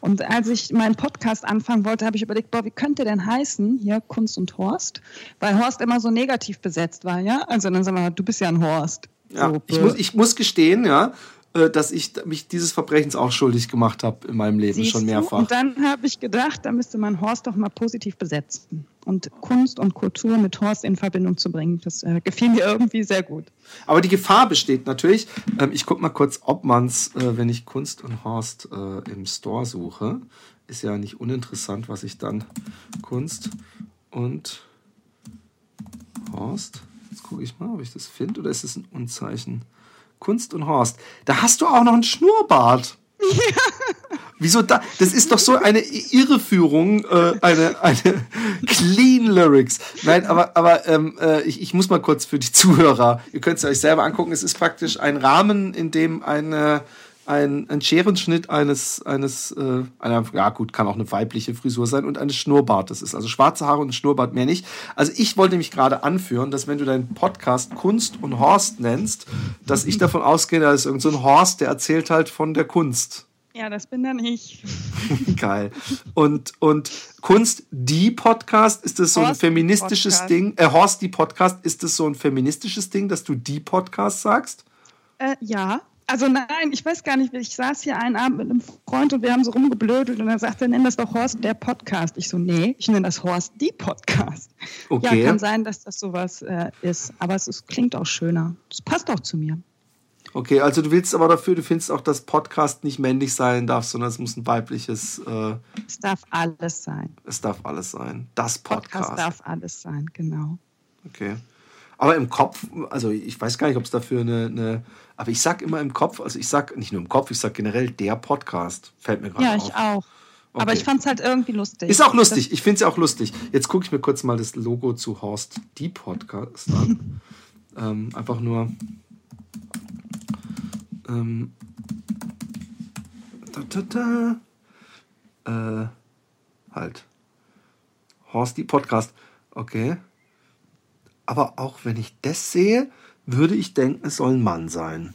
Und als ich meinen Podcast anfangen wollte, habe ich überlegt, boah, wie könnte denn heißen, hier Kunst und Horst? Weil Horst immer so negativ besetzt war, ja? Also dann sagen wir, du bist ja ein Horst. Ja, so, ich, muss, ich muss gestehen, ja, dass ich mich dieses Verbrechens auch schuldig gemacht habe in meinem Leben Siehst schon du? mehrfach. Und dann habe ich gedacht, da müsste man Horst doch mal positiv besetzen. Und Kunst und Kultur mit Horst in Verbindung zu bringen, das äh, gefiel mir irgendwie sehr gut. Aber die Gefahr besteht natürlich. Ähm, ich gucke mal kurz, ob man es, äh, wenn ich Kunst und Horst äh, im Store suche, ist ja nicht uninteressant, was ich dann Kunst und Horst. Jetzt gucke ich mal, ob ich das finde oder ist es ein Unzeichen? Kunst und Horst. Da hast du auch noch einen Schnurrbart. Wieso da? Das ist doch so eine Irreführung, äh, eine, eine clean Lyrics. Nein, aber, aber ähm, äh, ich, ich muss mal kurz für die Zuhörer, ihr könnt es euch selber angucken, es ist praktisch ein Rahmen, in dem eine, ein, ein Scherenschnitt eines, eines äh, einer, ja gut, kann auch eine weibliche Frisur sein und eines Schnurrbartes ist. Also schwarze Haare und Schnurrbart mehr nicht. Also ich wollte mich gerade anführen, dass wenn du deinen Podcast Kunst und Horst nennst, dass ich davon ausgehe, da ist irgend so ein Horst, der erzählt halt von der Kunst. Ja, das bin dann ich. Geil. Und, und Kunst, die Podcast, ist das so ein Horst, feministisches Podcast. Ding? Äh, Horst, die Podcast, ist das so ein feministisches Ding, dass du die Podcast sagst? Äh, ja. Also nein, ich weiß gar nicht, ich saß hier einen Abend mit einem Freund und wir haben so rumgeblödelt und er sagte, nenn das doch Horst der Podcast. Ich so, nee, ich nenne das Horst die Podcast. Okay. Ja, kann sein, dass das sowas äh, ist, aber es ist, klingt auch schöner. Das passt auch zu mir. Okay, also du willst aber dafür, du findest auch, dass Podcast nicht männlich sein darf, sondern es muss ein weibliches, äh, Es darf alles sein. es darf alles sein. Das Podcast, Podcast. darf alles sein, genau. Okay. Aber im Kopf, also ich weiß gar nicht, ob es dafür eine, eine, aber ich sag immer im Kopf, also ich sag nicht nur im Kopf, ich sag generell der Podcast. Fällt mir gerade Ja, auf. ich auch. Aber Okay. ich fand es halt irgendwie lustig. Ist auch lustig. Ich finde es ja auch lustig. Jetzt gucke ich mir kurz mal das Logo zu Horst die Podcast an. ähm, einfach nur. Ähm, da, da, da. Äh, halt. Horst die Podcast. Okay. Aber auch wenn ich das sehe, würde ich denken, es soll ein Mann sein.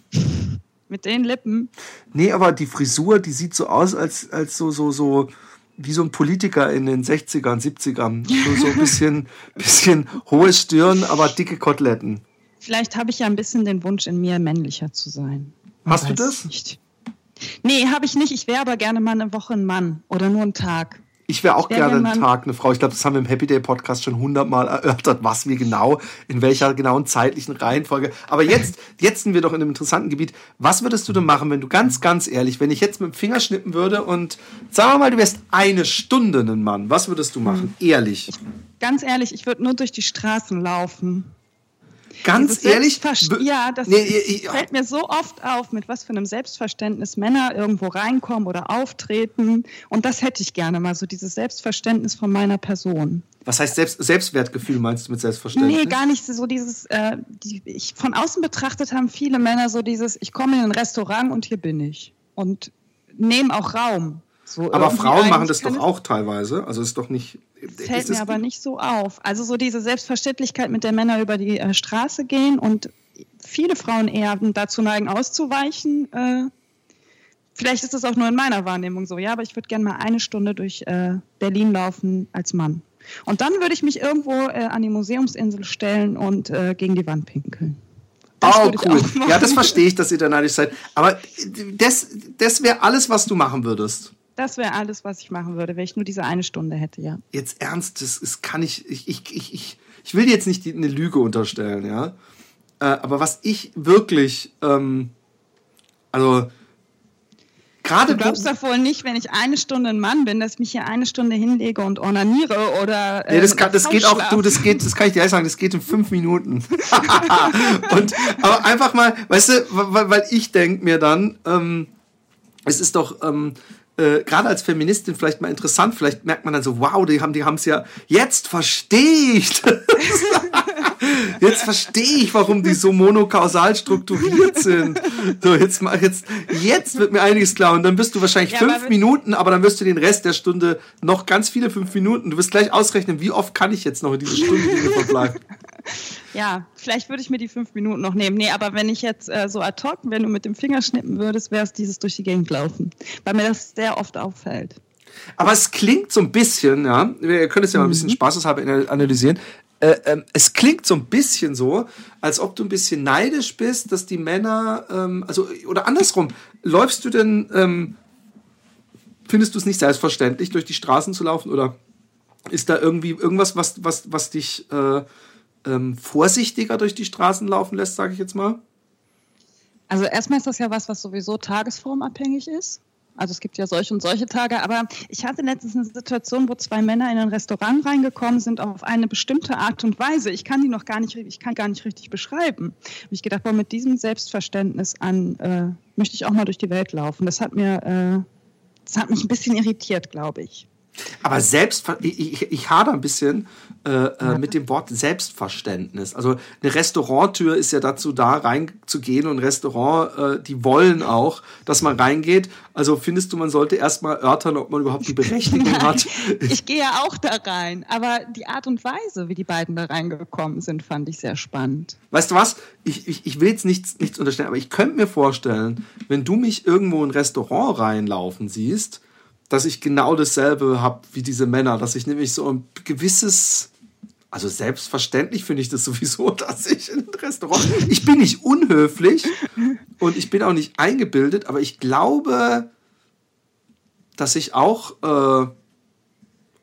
Mit den Lippen. Nee, aber die Frisur, die sieht so aus, als, als so, so, so, wie so ein Politiker in den 60ern, 70ern. So, so ein bisschen, bisschen hohe Stirn, aber dicke Koteletten. Vielleicht habe ich ja ein bisschen den Wunsch in mir, männlicher zu sein. Hast du das? Nicht. Nee, habe ich nicht. Ich wäre aber gerne mal eine Woche ein Mann oder nur einen Tag. Ich wäre auch wär gerne einen Tag eine Frau. Ich glaube, das haben wir im Happy Day Podcast schon hundertmal erörtert, was wir genau, in welcher genauen zeitlichen Reihenfolge. Aber jetzt, jetzt sind wir doch in einem interessanten Gebiet. Was würdest du denn machen, wenn du ganz, ganz ehrlich, wenn ich jetzt mit dem Finger schnippen würde und sagen wir mal, du wärst eine Stunde ein Mann, was würdest du machen? Hm. Ehrlich. Ganz ehrlich, ich würde nur durch die Straßen laufen. Ganz ehrlich? Ja, das nee, fällt mir so oft auf, mit was für einem Selbstverständnis Männer irgendwo reinkommen oder auftreten. Und das hätte ich gerne mal, so dieses Selbstverständnis von meiner Person. Was heißt Selbst Selbstwertgefühl, meinst du mit Selbstverständnis? Nee, gar nicht so dieses, äh, die, ich, von außen betrachtet haben viele Männer so dieses, ich komme in ein Restaurant und hier bin ich. Und nehmen auch Raum. So aber Frauen machen das doch auch teilweise. Also ist doch nicht. Das fällt mir aber nicht so auf. Also so diese Selbstverständlichkeit, mit der Männer über die äh, Straße gehen und viele Frauen eher dazu neigen, auszuweichen. Äh, vielleicht ist das auch nur in meiner Wahrnehmung so, ja, aber ich würde gerne mal eine Stunde durch äh, Berlin laufen als Mann. Und dann würde ich mich irgendwo äh, an die Museumsinsel stellen und äh, gegen die Wand pinkeln. Das oh, cool. Ja, das verstehe ich, dass ihr da neidisch seid. Aber das, das wäre alles, was du machen würdest. Das wäre alles, was ich machen würde, wenn ich nur diese eine Stunde hätte, ja. Jetzt ernst, das ist, kann ich, ich, ich, ich, ich, ich will jetzt nicht eine Lüge unterstellen, ja. Äh, aber was ich wirklich, ähm, also gerade. Du glaubst doch wohl nicht, wenn ich eine Stunde ein Mann bin, dass ich mich hier eine Stunde hinlege und ornaniere oder. Äh, nee, das, kann, das geht auch, du, das geht, das kann ich dir sagen, das geht in fünf Minuten. und, aber einfach mal, weißt du, weil, weil ich denke mir dann, ähm, es ist doch, ähm, äh, gerade als Feministin vielleicht mal interessant. Vielleicht merkt man dann so, wow, die haben die es ja. Jetzt verstehe ich. jetzt verstehe ich, warum die so monokausal strukturiert sind. So, jetzt jetzt jetzt wird mir einiges klar und dann bist du wahrscheinlich ja, fünf Minuten, aber dann wirst du den Rest der Stunde noch ganz viele fünf Minuten. Du wirst gleich ausrechnen, wie oft kann ich jetzt noch in diese Stunde, die mir verbleibt. Ja, vielleicht würde ich mir die fünf Minuten noch nehmen. Nee, aber wenn ich jetzt äh, so ad hoc, wenn du mit dem Finger schnippen würdest, wäre es dieses durch die Gegend laufen. Weil mir das sehr oft auffällt. Aber es klingt so ein bisschen, ja, wir können es ja mal ein bisschen mhm. spaßeshalber analysieren. Äh, äh, es klingt so ein bisschen so, als ob du ein bisschen neidisch bist, dass die Männer, ähm, also, oder andersrum, läufst du denn, ähm, findest du es nicht selbstverständlich, durch die Straßen zu laufen oder ist da irgendwie irgendwas, was, was, was dich äh, ähm, vorsichtiger durch die Straßen laufen lässt, sage ich jetzt mal? Also erstmal ist das ja was, was sowieso tagesformabhängig ist. Also es gibt ja solche und solche Tage, aber ich hatte letztens eine Situation, wo zwei Männer in ein Restaurant reingekommen sind auf eine bestimmte Art und Weise. Ich kann die noch gar nicht, ich kann gar nicht richtig beschreiben. Habe ich gedacht, boah, mit diesem Selbstverständnis an äh, möchte ich auch mal durch die Welt laufen. Das hat mir, äh, das hat mich ein bisschen irritiert, glaube ich. Aber selbst, ich, ich, hader ein bisschen äh, äh, mit dem Wort Selbstverständnis. Also eine Restauranttür ist ja dazu da, reinzugehen und Restaurant, äh, die wollen auch, dass man reingeht. Also findest du, man sollte erstmal erörtern, ob man überhaupt die Berechtigung hat. Ich gehe ja auch da rein, aber die Art und Weise, wie die beiden da reingekommen sind, fand ich sehr spannend. Weißt du was? Ich, ich, ich will jetzt nichts, nichts unterstellen, aber ich könnte mir vorstellen, wenn du mich irgendwo in ein Restaurant reinlaufen siehst, dass ich genau dasselbe habe wie diese Männer, dass ich nämlich so ein gewisses, also selbstverständlich finde ich das sowieso, dass ich in ein Restaurant, ich bin nicht unhöflich und ich bin auch nicht eingebildet, aber ich glaube, dass ich auch, äh,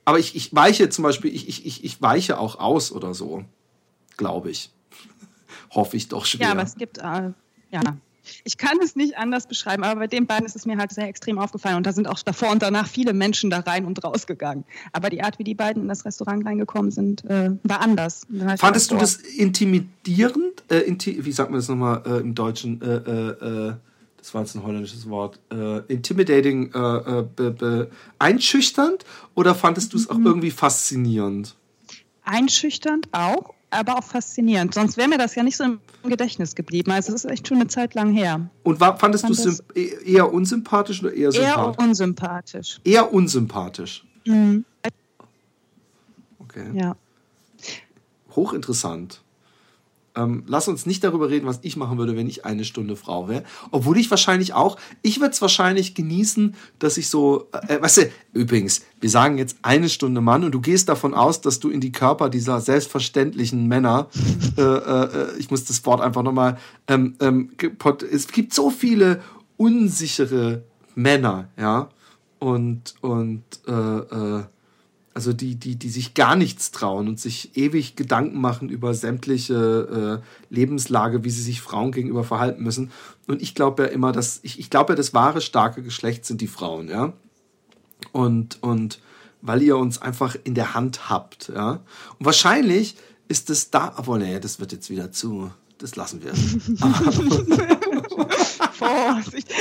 aber ich, ich weiche zum Beispiel, ich, ich, ich weiche auch aus oder so, glaube ich. Hoffe ich doch schwer. Ja, aber es gibt, äh, ja, ich kann es nicht anders beschreiben, aber bei den beiden ist es mir halt sehr extrem aufgefallen. Und da sind auch davor und danach viele Menschen da rein und rausgegangen. Aber die Art, wie die beiden in das Restaurant reingekommen sind, äh, war anders. Fandest du das intimidierend? Äh, inti wie sagt man das nochmal äh, im Deutschen? Äh, äh, äh, das war jetzt ein holländisches Wort. intimidating, be, be, einschüchternd? Oder fandest du es auch mhm. irgendwie faszinierend? Einschüchternd auch aber auch faszinierend. Sonst wäre mir das ja nicht so im Gedächtnis geblieben. Also es ist echt schon eine Zeit lang her. Und war, fandest Fand du es eher unsympathisch oder eher sympathisch? Eher unsympathisch. Eher unsympathisch. Mhm. Okay. Ja. Hochinteressant. Ähm, lass uns nicht darüber reden, was ich machen würde, wenn ich eine Stunde Frau wäre. Obwohl ich wahrscheinlich auch, ich würde es wahrscheinlich genießen, dass ich so, äh, äh, weißt du, übrigens, wir sagen jetzt eine Stunde Mann und du gehst davon aus, dass du in die Körper dieser selbstverständlichen Männer, äh, äh, ich muss das Wort einfach nochmal, ähm, ähm, es gibt so viele unsichere Männer, ja, und, und äh, äh, also die, die, die sich gar nichts trauen und sich ewig Gedanken machen über sämtliche äh, Lebenslage, wie sie sich Frauen gegenüber verhalten müssen. Und ich glaube ja immer, dass, ich, ich glaube ja, das wahre starke Geschlecht sind die Frauen, ja. Und, und weil ihr uns einfach in der Hand habt, ja. Und wahrscheinlich ist es da, obwohl, nee, das wird jetzt wieder zu, das lassen wir. Vorsicht.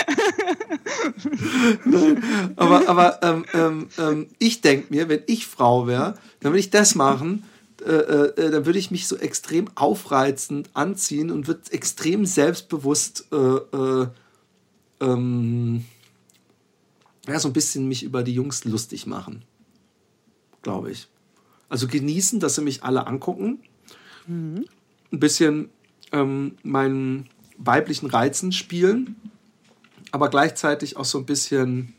Nein, aber aber ähm, ähm, ähm, ich denke mir, wenn ich Frau wäre, dann würde ich das machen, äh, äh, dann würde ich mich so extrem aufreizend anziehen und würde extrem selbstbewusst äh, äh, ähm, ja, so ein bisschen mich über die Jungs lustig machen. Glaube ich. Also genießen, dass sie mich alle angucken. Mhm. Ein bisschen ähm, meinen weiblichen Reizen spielen, aber gleichzeitig auch so ein bisschen,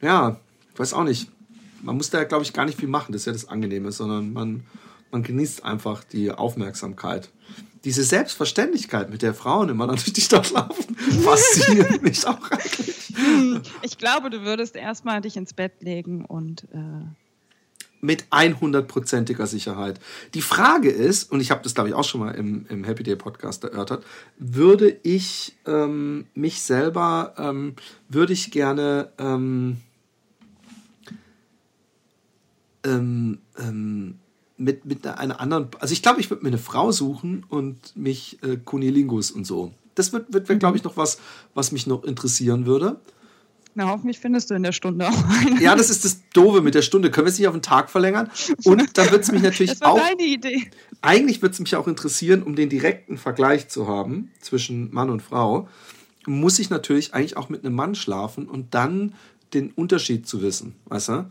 ja, ich weiß auch nicht. Man muss da, glaube ich, gar nicht viel machen, das ist ja das Angenehme, sondern man, man genießt einfach die Aufmerksamkeit. Diese Selbstverständlichkeit, mit der Frauen immer durch die Stadt laufen, fasziniert mich auch eigentlich. Ich glaube, du würdest erstmal dich ins Bett legen und äh, mit 100%iger Sicherheit. Die Frage ist, und ich habe das glaube ich auch schon mal im, im Happy Day Podcast erörtert, würde ich ähm, mich selber, ähm, würde ich gerne ähm, ähm, ähm mit, mit einer anderen, also ich glaube, ich würde mir eine Frau suchen und mich äh, Kunilingus und so. Das wird, wird, wird glaube ich, noch was, was mich noch interessieren würde. Na, hoffentlich findest du in der Stunde auch eine. Ja, das ist das Doofe mit der Stunde. Können wir es nicht auf den Tag verlängern? Und dann wird es mich natürlich das war auch. Deine Idee. Eigentlich wird es mich auch interessieren, um den direkten Vergleich zu haben zwischen Mann und Frau, muss ich natürlich eigentlich auch mit einem Mann schlafen und dann den Unterschied zu wissen, weißt du?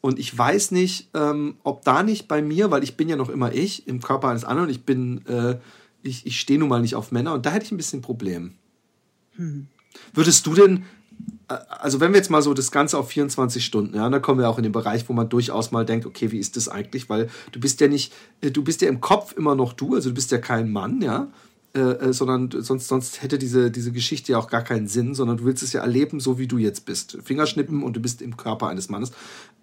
Und ich weiß nicht, ähm, ob da nicht bei mir, weil ich bin ja noch immer ich im Körper eines anderen, ich bin, äh, ich, ich stehe nun mal nicht auf Männer und da hätte ich ein bisschen Problem. Hm. Würdest du denn also wenn wir jetzt mal so das Ganze auf 24 Stunden, ja, dann kommen wir auch in den Bereich, wo man durchaus mal denkt, okay, wie ist das eigentlich? Weil du bist ja nicht, äh, du bist ja im Kopf immer noch du, also du bist ja kein Mann, ja, äh, äh, sondern sonst, sonst hätte diese, diese Geschichte ja auch gar keinen Sinn, sondern du willst es ja erleben, so wie du jetzt bist. Fingerschnippen und du bist im Körper eines Mannes.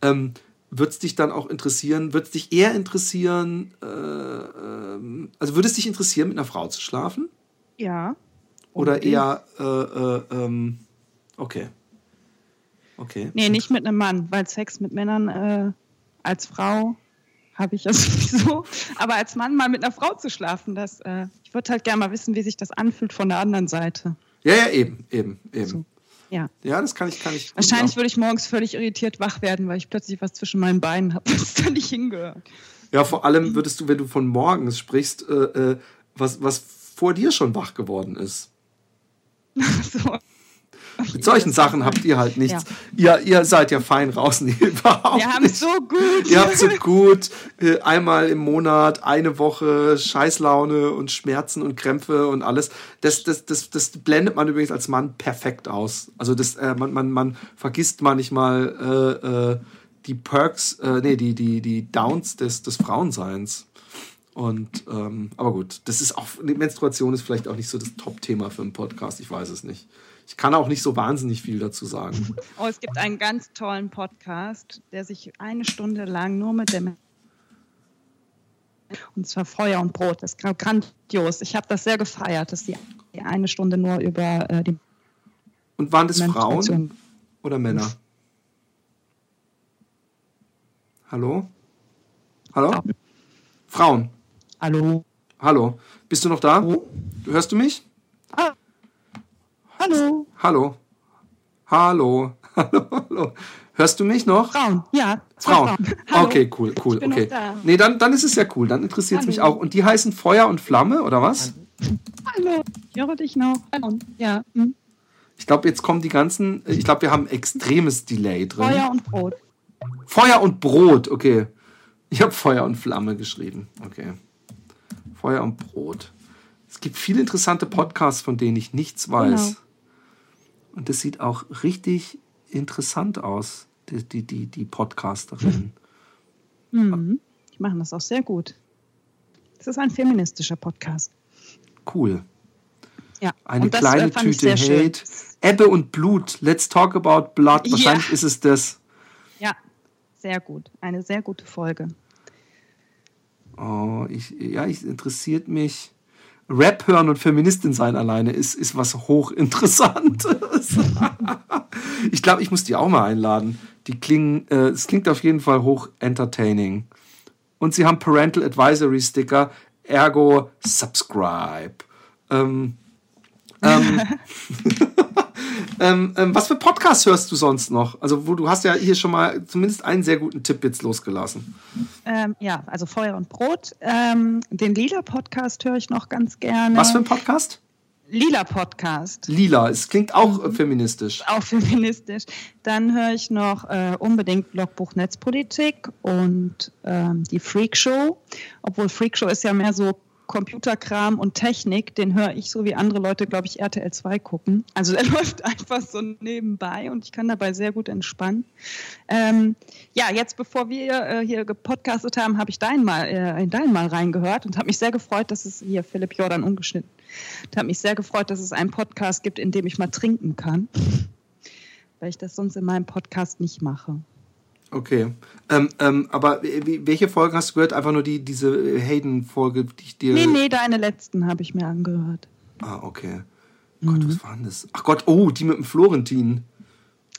Ähm, wird es dich dann auch interessieren, wird es dich eher interessieren, äh, ähm, also würde es dich interessieren, mit einer Frau zu schlafen? Ja. Oder eher, äh, äh, ähm, okay. Okay. Nee, nicht mit einem Mann, weil Sex mit Männern äh, als Frau habe ich ja sowieso. Aber als Mann mal mit einer Frau zu schlafen, das, äh, ich würde halt gerne mal wissen, wie sich das anfühlt von der anderen Seite. Ja, ja, eben, eben, eben. So. Ja. ja, das kann ich, kann ich. Wahrscheinlich würde ich morgens völlig irritiert wach werden, weil ich plötzlich was zwischen meinen Beinen habe, was da nicht hingehört. Ja, vor allem würdest du, wenn du von morgens sprichst, äh, äh was, was vor dir schon wach geworden ist. so. Mit solchen Sachen habt ihr halt nichts. Ja. Ihr, ihr seid ja fein raus. Nee, überhaupt Wir haben so gut. Ihr habt so gut. Äh, einmal im Monat, eine Woche Scheißlaune und Schmerzen und Krämpfe und alles. Das, das, das, das blendet man übrigens als Mann perfekt aus. Also das, äh, man, man, man vergisst manchmal äh, äh, die Perks, äh, nee, die, die, die Downs des, des Frauenseins. Und ähm, aber gut, das ist auch Menstruation ist vielleicht auch nicht so das Top-Thema für einen Podcast. Ich weiß es nicht. Ich kann auch nicht so wahnsinnig viel dazu sagen. Oh, es gibt einen ganz tollen Podcast, der sich eine Stunde lang nur mit dem und zwar Feuer und Brot. Das ist grandios. Ich habe das sehr gefeiert, dass die eine Stunde nur über äh, die. Und waren das Frauen oder Männer? Hallo? Hallo? Frauen. Hallo. Hallo. Bist du noch da? Oh. Hörst du mich? Hallo. Hallo. Hallo. Hallo, hallo. Hörst du mich noch? Frauen, ja. Frauen. Frauen. Okay, cool, cool. Ich bin okay. Da. Nee, dann, dann ist es ja cool. Dann interessiert es mich auch. Und die heißen Feuer und Flamme, oder was? Hallo. Ich höre dich noch. Ja. Hm. Ich glaube, jetzt kommen die ganzen. Ich glaube, wir haben ein extremes Delay drin. Feuer und Brot. Feuer und Brot, okay. Ich habe Feuer und Flamme geschrieben. Okay. Feuer und Brot. Es gibt viele interessante Podcasts, von denen ich nichts weiß. Genau. Und das sieht auch richtig interessant aus, die, die, die, die Podcasterin. Mhm. Die machen das auch sehr gut. Das ist ein feministischer Podcast. Cool. Ja. Eine und das, kleine äh, ich Tüte sehr schön. Hate. Ebbe und Blut. Let's talk about blood. Ja. Wahrscheinlich ist es das. Ja, sehr gut. Eine sehr gute Folge. Oh, ich, ja, ich interessiert mich. Rap hören und Feministin sein alleine ist, ist was hochinteressantes. ich glaube, ich muss die auch mal einladen. Die klingen, äh, es klingt auf jeden Fall hoch entertaining. Und sie haben Parental Advisory Sticker, ergo subscribe. Ähm, ähm, ähm, ähm, was für Podcasts hörst du sonst noch? Also, wo du hast ja hier schon mal zumindest einen sehr guten Tipp jetzt losgelassen. Ähm, ja, also Feuer und Brot. Ähm, den Lila-Podcast höre ich noch ganz gerne. Was für ein Podcast? Lila-Podcast. Lila, es klingt auch feministisch. Auch feministisch. Dann höre ich noch äh, unbedingt Blogbuch Netzpolitik und ähm, die Freak Show. Obwohl Freak Show ist ja mehr so Computerkram und Technik, den höre ich so wie andere Leute, glaube ich, RTL 2 gucken. Also der läuft einfach so nebenbei und ich kann dabei sehr gut entspannen. Ähm, ja, jetzt bevor wir äh, hier gepodcastet haben, habe ich dein mal, äh, in dein mal reingehört und habe mich sehr gefreut, dass es hier Philipp Jordan umgeschnitten. Ich habe mich sehr gefreut, dass es einen Podcast gibt, in dem ich mal trinken kann, weil ich das sonst in meinem Podcast nicht mache. Okay. Ähm, ähm, aber welche Folge hast du gehört? Einfach nur die, diese Hayden-Folge, die ich dir. Nee, nee, deine letzten habe ich mir angehört. Ah, okay. Gott, was war denn das? Ach Gott, oh, die mit dem Florentin.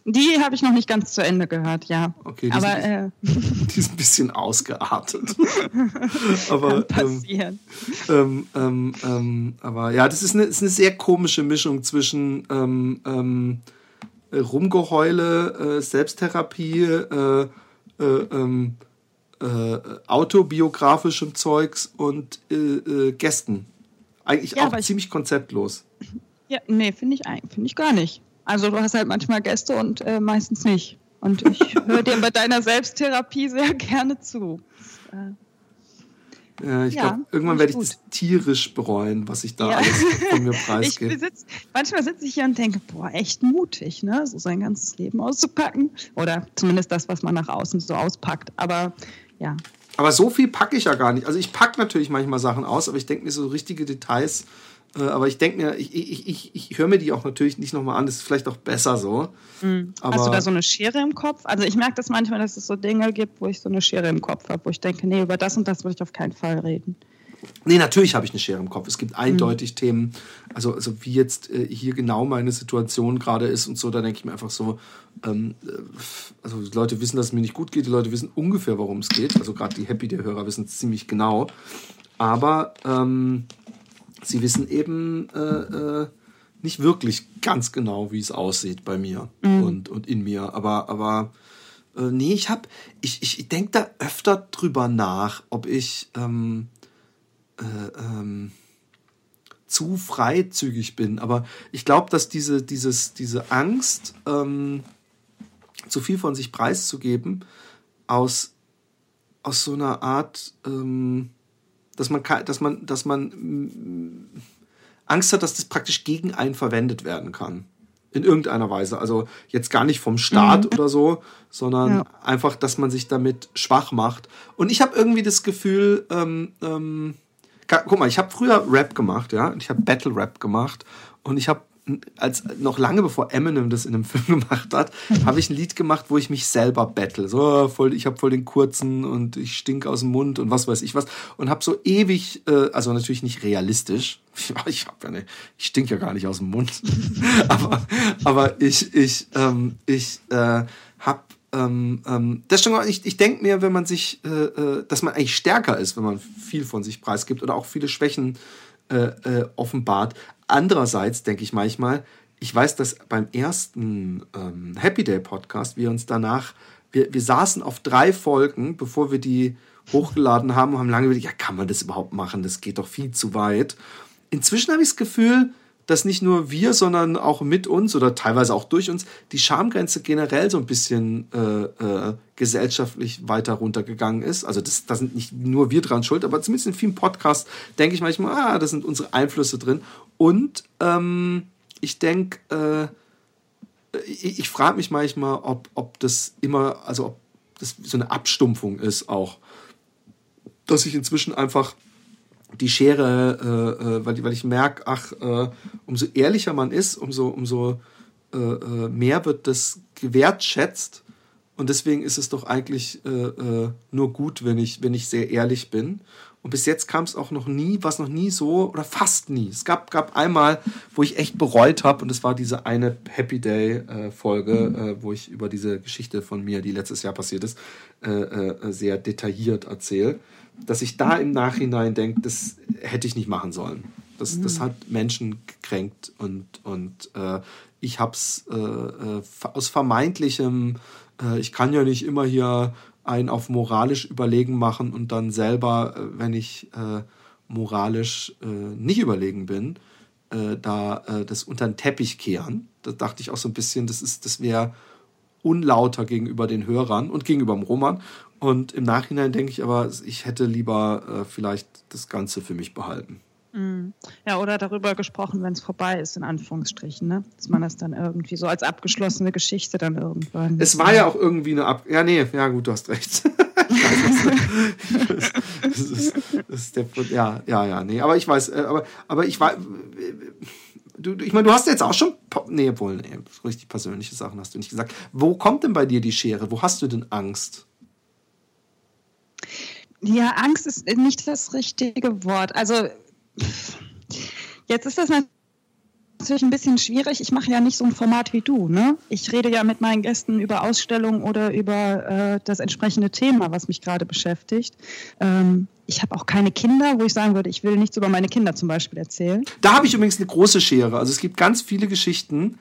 Die habe ich noch nicht ganz zu Ende gehört, ja. Okay, die, Aber sind, äh, die ist ein bisschen ausgeartet. aber, kann ähm, passieren. ähm, ähm, ähm, aber ja, das ist eine, ist eine sehr komische Mischung zwischen ähm, ähm, äh, Rumgeheule, äh, Selbsttherapie, äh, äh, ähm, äh, autobiografischem Zeugs und äh, äh, Gästen. Eigentlich Ja, auch aber ich- ziemlich konzeptlos. Ja, nee, finde ich, eigentlich- finde ich gar nicht. Also du hast halt manchmal Gäste und äh, meistens nicht. Und ich höre dir bei deiner Selbsttherapie sehr gerne zu. Äh, Ja, ich Ja, glaube, irgendwann werde ich ich das tierisch bereuen, was ich da Ja. alles von mir preisgebe. besitz, manchmal sitze ich hier und denke, boah, echt mutig, ne? so sein ganzes Leben auszupacken. Oder zumindest das, was man nach außen so auspackt. Aber ja, Aber so viel packe ich ja gar nicht. Also ich packe natürlich manchmal Sachen aus, aber ich denke mir so richtige Details. Äh, aber ich denke mir, ich, ich, ich, ich höre mir die auch natürlich nicht nochmal an. Das ist vielleicht auch besser so. Aber Hast du da so eine Schere im Kopf? Also ich merke das manchmal, dass es so Dinge gibt, wo ich so eine Schere im Kopf habe, wo ich denke, nee, über das und das würde ich auf keinen Fall reden. nee, natürlich habe ich eine Schere im Kopf. Es gibt eindeutig Themen, also, also wie jetzt äh, hier genau meine Situation gerade ist und so, da denke ich mir einfach so, ähm, äh, also die Leute wissen, dass es mir nicht gut geht, die Leute wissen ungefähr, worum es geht. Also gerade die Happy Day-Hörer wissen es ziemlich genau. Aber ähm, sie wissen eben äh, äh, nicht wirklich ganz genau, wie es aussieht bei mir und, und in mir. Aber, aber äh, nee, ich hab, ich, ich denke da öfter drüber nach, ob ich ähm, äh, ähm, zu freizügig bin. Aber ich glaube, dass diese, dieses, diese Angst, ähm, zu viel von sich preiszugeben, aus, aus so einer Art, ähm, dass man, dass man, dass man Angst hat, dass das praktisch gegen einen verwendet werden kann. In irgendeiner Weise. Also jetzt gar nicht vom Staat oder so, sondern Ja. einfach, dass man sich damit schwach macht. Und ich habe irgendwie das Gefühl, ähm, ähm, guck mal, ich habe früher Rap gemacht, ja, und ich habe Battle Rap gemacht und ich habe als noch lange bevor Eminem das in einem Film gemacht hat, habe ich ein Lied gemacht, wo ich mich selber battle. So voll, ich habe voll den kurzen und ich stink aus dem Mund und was weiß ich was und habe so ewig, äh, also natürlich nicht realistisch. Ich ja ne, ich stink ja gar nicht aus dem Mund, aber aber ich ich ähm, ich äh, habe ähm, ähm, das schon, ich, ich denke mir, wenn man sich, äh, äh, dass man eigentlich stärker ist, wenn man viel von sich preisgibt oder auch viele Schwächen äh, äh, offenbart. Andererseits denke ich manchmal, ich weiß, dass beim ersten ähm, Happy Day Podcast wir uns danach, wir, wir saßen auf drei Folgen, bevor wir die hochgeladen haben und haben lange überlegt, ja, kann man das überhaupt machen? Das geht doch viel zu weit. Inzwischen habe ich das Gefühl, dass nicht nur wir, sondern auch mit uns oder teilweise auch durch uns die Schamgrenze generell so ein bisschen äh, äh, gesellschaftlich weiter runtergegangen ist. Also das, da sind nicht nur wir dran schuld, aber zumindest in vielen Podcasts denke ich manchmal, ah, da sind unsere Einflüsse drin. Und ähm, ich denke, äh, ich, ich frage mich manchmal, ob, ob das immer, also ob das so eine Abstumpfung ist auch. Dass ich inzwischen einfach die Schere, äh, äh, weil, weil ich merke, ach, äh, umso ehrlicher man ist, umso, umso äh, äh, mehr wird das gewertschätzt. Und deswegen ist es doch eigentlich äh, nur gut, wenn ich, wenn ich sehr ehrlich bin. Und bis jetzt kam es auch noch nie, was noch nie so, oder fast nie. Es gab, gab einmal, wo ich echt bereut habe, und das war diese eine Happy Day-Folge, wo ich über diese Geschichte von mir, die letztes Jahr passiert ist, sehr detailliert erzähle. Dass ich da im Nachhinein denke, das hätte ich nicht machen sollen. Das, das hat Menschen gekränkt und, und äh, ich habe es äh, aus vermeintlichem, ich kann ja nicht immer hier einen auf moralisch überlegen machen und dann selber, äh, wenn ich äh, moralisch äh, nicht überlegen bin, äh, da äh, das unter den Teppich kehren. Da dachte ich auch so ein bisschen, das ist, das wäre unlauter gegenüber den Hörern und gegenüber dem Roman. Und im Nachhinein denke ich aber, ich hätte lieber äh, vielleicht das Ganze für mich behalten. Mhm. Ja, oder darüber gesprochen, wenn es vorbei ist, in Anführungsstrichen, ne? Dass man das dann irgendwie so als abgeschlossene Geschichte dann irgendwann. Es war ja auch irgendwie eine Ab. Ja, nee, ja, gut, du hast recht. das, ist, das ist der. Ja, ja, ja, nee. Aber ich weiß, äh, aber, aber ich war. Du, ich meine, du hast jetzt auch schon. Nee, wohl, nee, richtig persönliche Sachen hast du nicht gesagt. Wo kommt denn bei dir die Schere? Wo hast du denn Angst? Ja, Angst ist nicht das richtige Wort. Also Jetzt ist das natürlich ein bisschen schwierig. Ich mache ja nicht so ein Format wie du. Ne? Ich rede ja mit meinen Gästen über Ausstellungen oder über äh, das entsprechende Thema, was mich gerade beschäftigt. Ähm, ich habe auch keine Kinder, wo ich sagen würde, ich will nichts über meine Kinder zum Beispiel erzählen. Da habe ich übrigens eine große Schere. Also es gibt ganz viele Geschichten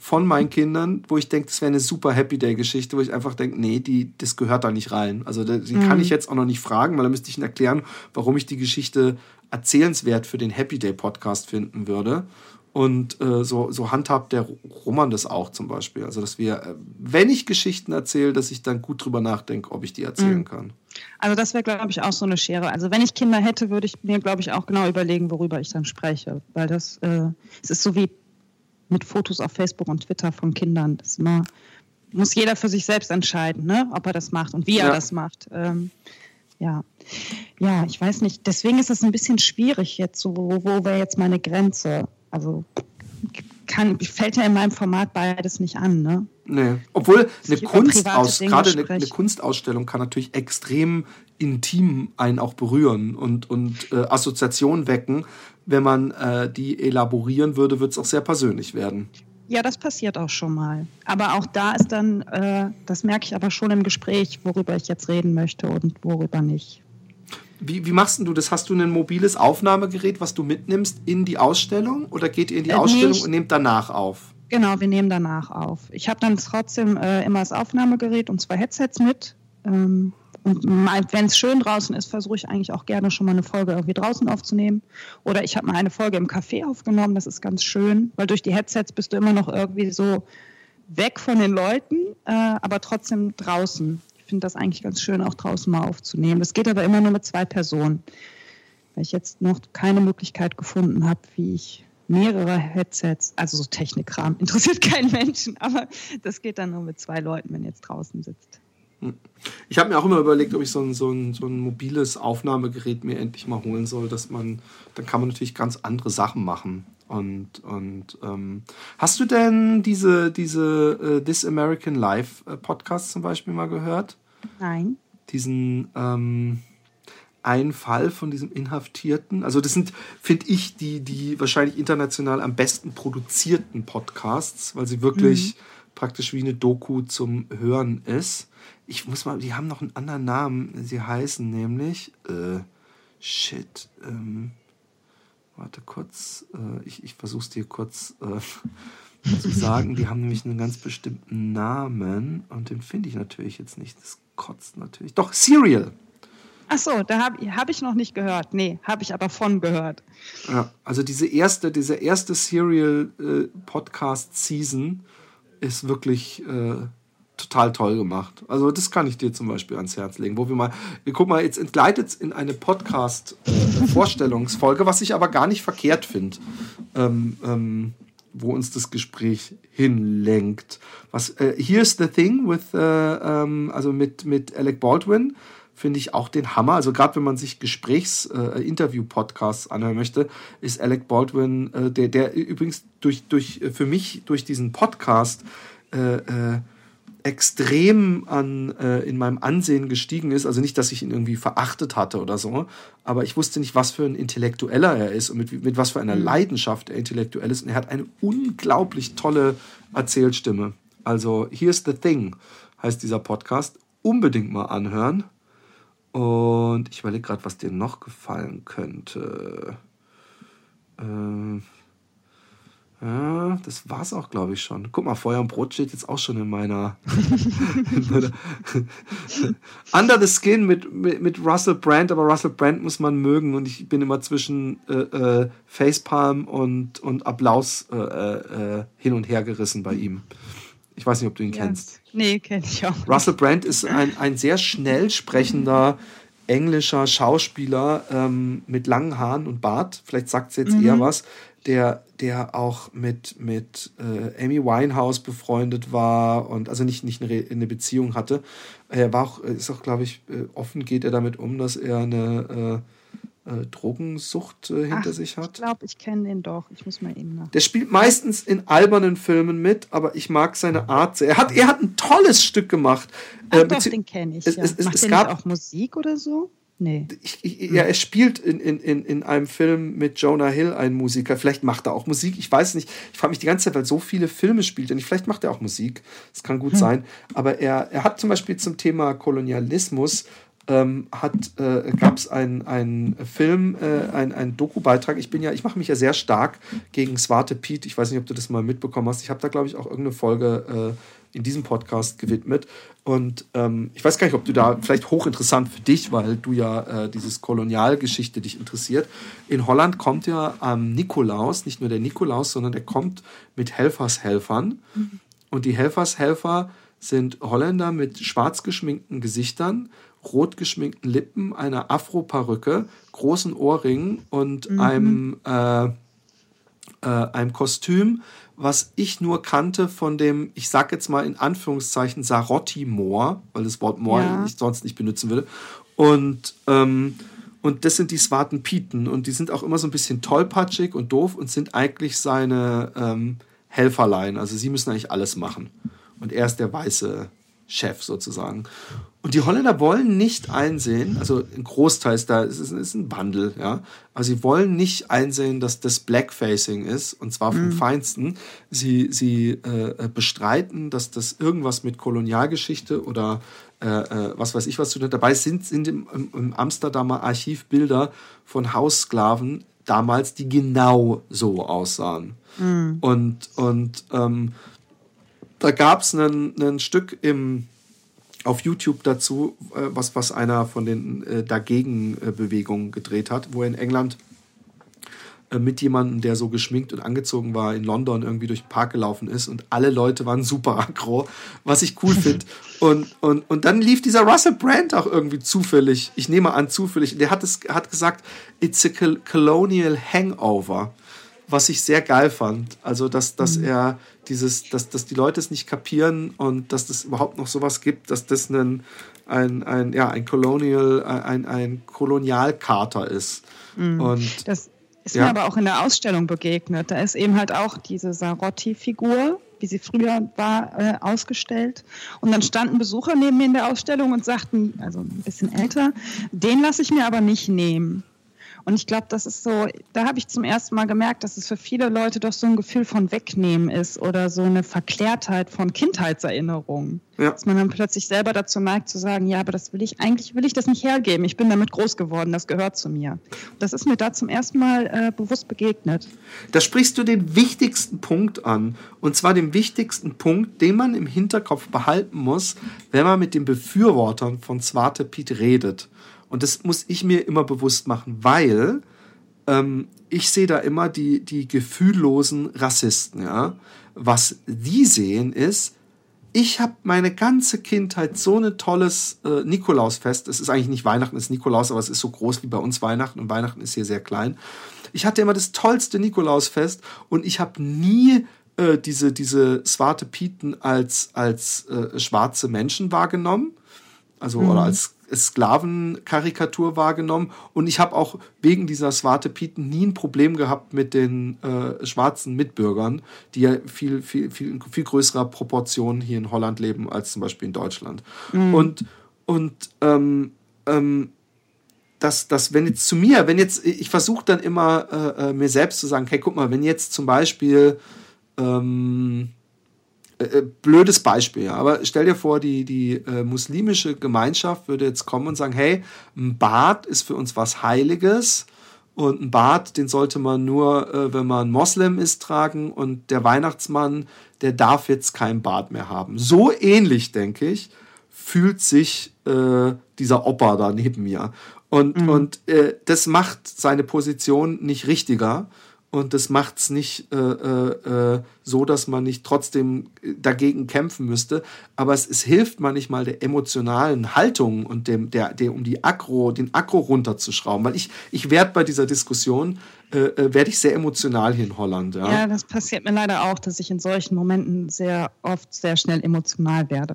von meinen Kindern, wo ich denke, das wäre eine super Happy Day-Geschichte, wo ich einfach denke, nee, die, das gehört da nicht rein. Also die mhm. kann ich jetzt auch noch nicht fragen, weil da müsste ich ihnen erklären, warum ich die Geschichte erzählenswert für den Happy Day Podcast finden würde. Und äh, so, so handhabt der Roman das auch zum Beispiel. Also, dass wir, äh, wenn ich Geschichten erzähle, dass ich dann gut drüber nachdenke, ob ich die erzählen mhm. kann. Also, das wäre, glaube ich, auch so eine Schere. Also, wenn ich Kinder hätte, würde ich mir, glaube ich, auch genau überlegen, worüber ich dann spreche. Weil das, äh, es ist so wie mit Fotos auf Facebook und Twitter von Kindern. Das immer, muss jeder für sich selbst entscheiden, ne? ob er das macht und wie ja. er das macht. Ähm, ja. Ja, ich weiß nicht. Deswegen ist es ein bisschen schwierig jetzt, so, wo, wo wäre jetzt meine Grenze? Also kann, fällt ja in meinem Format beides nicht an, ne? Nee. Obwohl eine Kunstaus gerade eine, eine, Kunstausstellung kann natürlich extrem intim einen auch berühren und, und äh, Assoziationen wecken. Wenn man äh, die elaborieren würde, wird es auch sehr persönlich werden. Ja, das passiert auch schon mal. Aber auch da ist dann, äh, das merke ich aber schon im Gespräch, worüber ich jetzt reden möchte und worüber nicht. Wie, wie machst du das? Hast du ein mobiles Aufnahmegerät, was du mitnimmst in die Ausstellung oder geht ihr in die äh, Ausstellung nee, und nehmt danach auf? Genau, wir nehmen danach auf. Ich habe dann trotzdem äh, immer das Aufnahmegerät und zwei Headsets mit. Ähm, und wenn es schön draußen ist, versuche ich eigentlich auch gerne schon mal eine Folge irgendwie draußen aufzunehmen. Oder ich habe mal eine Folge im Café aufgenommen, das ist ganz schön, weil durch die Headsets bist du immer noch irgendwie so weg von den Leuten, äh, aber trotzdem draußen. Ich finde das eigentlich ganz schön, auch draußen mal aufzunehmen. Das geht aber immer nur mit zwei Personen, weil ich jetzt noch keine Möglichkeit gefunden habe, wie ich mehrere Headsets, also so Technikkram, interessiert keinen Menschen, aber das geht dann nur mit zwei Leuten, wenn ihr jetzt draußen sitzt. Ich habe mir auch immer überlegt, ob ich so ein, so, ein, so ein mobiles Aufnahmegerät mir endlich mal holen soll, dass man, dann kann man natürlich ganz andere Sachen machen. Und, und ähm, hast du denn diese, diese uh, This American Life äh, Podcast zum Beispiel mal gehört? Nein. Diesen ähm, einen Fall von diesem Inhaftierten. Also das sind, finde ich, die, die wahrscheinlich international am besten produzierten Podcasts, weil sie wirklich mhm. praktisch wie eine Doku zum Hören ist ich muss mal, die haben noch einen anderen Namen. Sie heißen nämlich, äh, shit, ähm, warte kurz, äh, ich, ich versuche es dir kurz äh, zu sagen. Die haben nämlich einen ganz bestimmten Namen und den finde ich natürlich jetzt nicht. Das kotzt natürlich. Doch, Serial. Ach so, da habe hab ich noch nicht gehört. Nee, habe ich aber von gehört. Ja, also diese erste, diese erste Serial-Podcast-Season äh, ist wirklich äh, total toll gemacht. Also das kann ich dir zum Beispiel ans Herz legen, wo wir mal, gucken mal, jetzt entgleitet es in eine Podcast-Vorstellungsfolge, was ich aber gar nicht verkehrt finde, ähm, ähm, wo uns das Gespräch hinlenkt. Was, äh, Here's the Thing with, äh, ähm, also mit, mit Alec Baldwin finde ich auch den Hammer. Also gerade wenn man sich Gesprächs-, äh, anhören möchte, ist Alec Baldwin, äh, der, der übrigens durch, durch, äh, für mich durch diesen Podcast äh, äh, extrem an, äh, in meinem Ansehen gestiegen ist. Also nicht, dass ich ihn irgendwie verachtet hatte oder so, aber ich wusste nicht, was für ein Intellektueller er ist und mit, mit was für einer mhm. Leidenschaft er intellektuell ist. Und er hat eine unglaublich tolle Erzählstimme. Also Here's the Thing heißt dieser Podcast. Unbedingt mal anhören. Und ich überlege gerade, was dir noch gefallen könnte. Äh, ja, das war's auch, glaube ich, schon. Guck mal, Feuer und Brot steht jetzt auch schon in meiner. in meiner Under the Skin mit, mit, mit, Russell Brand, aber Russell Brand muss man mögen und ich bin immer zwischen äh, äh, Facepalm und, und Applaus äh, äh, hin und her gerissen bei ihm. Ich weiß nicht, ob du ihn ja. kennst. Nee, kenne ich auch. Russell Brand ist ein, ein sehr schnell sprechender englischer Schauspieler ähm, mit langen Haaren und Bart. Vielleicht sagt es jetzt mhm. eher was der, der auch mit, mit äh, Amy Winehouse befreundet war und also nicht, nicht eine, eine Beziehung hatte. Er war auch, ist auch, glaube ich, äh, offen geht er damit um, dass er eine äh, äh, Drogensucht äh, hinter Ach, sich hat. Ich glaube, ich kenne den doch. Ich muss mal eben nach. Der spielt meistens in albernen Filmen mit, aber ich mag seine Art sehr. Er hat, er hat ein tolles Stück gemacht. Ach, äh, doch, den kenne ich. Es, ja. es, es, Macht es gab auch Musik oder so? Nee. Ich, ich, ja, er spielt in, in, in einem Film mit Jonah Hill einen Musiker. Vielleicht macht er auch Musik. Ich weiß nicht. Ich frage mich die ganze Zeit, weil so viele Filme spielt. Und vielleicht macht er auch Musik. Das kann gut hm. sein. Aber er, er hat zum Beispiel zum Thema Kolonialismus ähm, äh, gab es einen Film, äh, ein, ein Doku-Beitrag. Ich bin ja, ich mache mich ja sehr stark gegen Swarte Piet. Ich weiß nicht, ob du das mal mitbekommen hast. Ich habe da, glaube ich, auch irgendeine Folge äh, in diesem Podcast gewidmet. Und ähm, ich weiß gar nicht, ob du da vielleicht hochinteressant für dich, weil du ja äh, dieses Kolonialgeschichte dich interessiert. In Holland kommt ja am ähm, Nikolaus, nicht nur der Nikolaus, sondern der kommt mit Helfershelfern. Mhm. Und die Helfershelfer sind Holländer mit schwarz geschminkten Gesichtern, rot geschminkten Lippen, einer Afro-Perücke, großen Ohrringen und mhm. einem, äh, äh, einem Kostüm, was ich nur kannte von dem, ich sag jetzt mal in Anführungszeichen, Sarotti-Moor, weil das Wort Moor ja. ich sonst nicht benutzen würde. Und, ähm, und das sind die Swarten Pieten und die sind auch immer so ein bisschen tollpatschig und doof und sind eigentlich seine ähm, Helferlein. Also sie müssen eigentlich alles machen. Und er ist der weiße Chef sozusagen. Und die Holländer wollen nicht einsehen, also ein Großteil ist da, es ist, ist ein Wandel, ja. Aber sie wollen nicht einsehen, dass das Blackfacing ist, und zwar vom mhm. Feinsten. Sie, sie äh, bestreiten, dass das irgendwas mit Kolonialgeschichte oder äh, äh was weiß ich was zu tun hat. Dabei sind, sind im, im Amsterdamer Archiv Bilder von Haussklaven damals, die genau so aussahen. Mhm. Und, und ähm, da gab es ein Stück im auf YouTube dazu, äh, was, was einer von den äh, Dagegen-Bewegungen gedreht hat, wo er in England äh, mit jemandem, der so geschminkt und angezogen war, in London irgendwie durch den Park gelaufen ist und alle Leute waren super aggro, was ich cool finde. Und, und, und dann lief dieser Russell Brand auch irgendwie zufällig, ich nehme an zufällig, der hat, es, hat gesagt, it's a colonial hangover was ich sehr geil fand. Also, dass, dass mhm. er dieses, dass, dass die Leute es nicht kapieren und dass es überhaupt noch sowas gibt, dass das ein, ein, ein, ja, ein Colonial, ein, ein Kolonialkater ist. Mhm. Und, das ist ja. mir aber auch in der Ausstellung begegnet. Da ist eben halt auch diese Sarotti-Figur, wie sie früher war, äh, ausgestellt. Und dann standen Besucher neben mir in der Ausstellung und sagten, also ein bisschen älter, den lasse ich mir aber nicht nehmen. Und ich glaube, das ist so, da habe ich zum ersten Mal gemerkt, dass es für viele Leute doch so ein Gefühl von Wegnehmen ist oder so eine Verklärtheit von Kindheitserinnerungen. Ja. Dass man dann plötzlich selber dazu neigt zu sagen, ja, aber das will ich, eigentlich will ich das nicht hergeben. Ich bin damit groß geworden, das gehört zu mir. Das ist mir da zum ersten Mal äh, bewusst begegnet. Da sprichst du den wichtigsten Punkt an. Und zwar den wichtigsten Punkt, den man im Hinterkopf behalten muss, wenn man mit den Befürwortern von Zwarte Piet redet. Und das muss ich mir immer bewusst machen, weil ähm, ich sehe da immer die, die gefühllosen Rassisten. Ja? Was die sehen ist, ich habe meine ganze Kindheit so ein tolles äh, Nikolausfest. Es ist eigentlich nicht Weihnachten, es ist Nikolaus, aber es ist so groß wie bei uns Weihnachten und Weihnachten ist hier sehr klein. Ich hatte immer das tollste Nikolausfest und ich habe nie äh, diese, diese Swarte Pieten als, als äh, schwarze Menschen wahrgenommen. Also, mhm. oder als Sklavenkarikatur wahrgenommen und ich habe auch wegen dieser Swarte Pieten nie ein Problem gehabt mit den äh, schwarzen Mitbürgern, die ja viel, viel, viel, in viel größerer Proportion hier in Holland leben als zum Beispiel in Deutschland. Mhm. Und, und ähm, ähm, dass, dass wenn jetzt zu mir, wenn jetzt, ich versuche dann immer äh, äh, mir selbst zu sagen, hey, guck mal, wenn jetzt zum Beispiel ähm, äh, äh, blödes Beispiel, ja. aber stell dir vor, die, die äh, muslimische Gemeinschaft würde jetzt kommen und sagen, hey, ein Bad ist für uns was Heiliges und ein Bart, den sollte man nur, äh, wenn man Moslem ist, tragen und der Weihnachtsmann, der darf jetzt kein Bart mehr haben. So ähnlich, denke ich, fühlt sich äh, dieser Opa da neben mir. Und, mhm. und das macht seine Position nicht richtiger und das macht es nicht äh, äh, äh, so, dass man nicht trotzdem dagegen kämpfen müsste. Aber es, es hilft manchmal der emotionalen Haltung und dem, der, der um die Akro, den Akro runterzuschrauben. Weil ich, ich werde bei dieser Diskussion, äh, äh, werde ich sehr emotional hier in Holland. Ja? ja, das passiert mir leider auch, dass ich in solchen Momenten sehr oft sehr schnell emotional werde.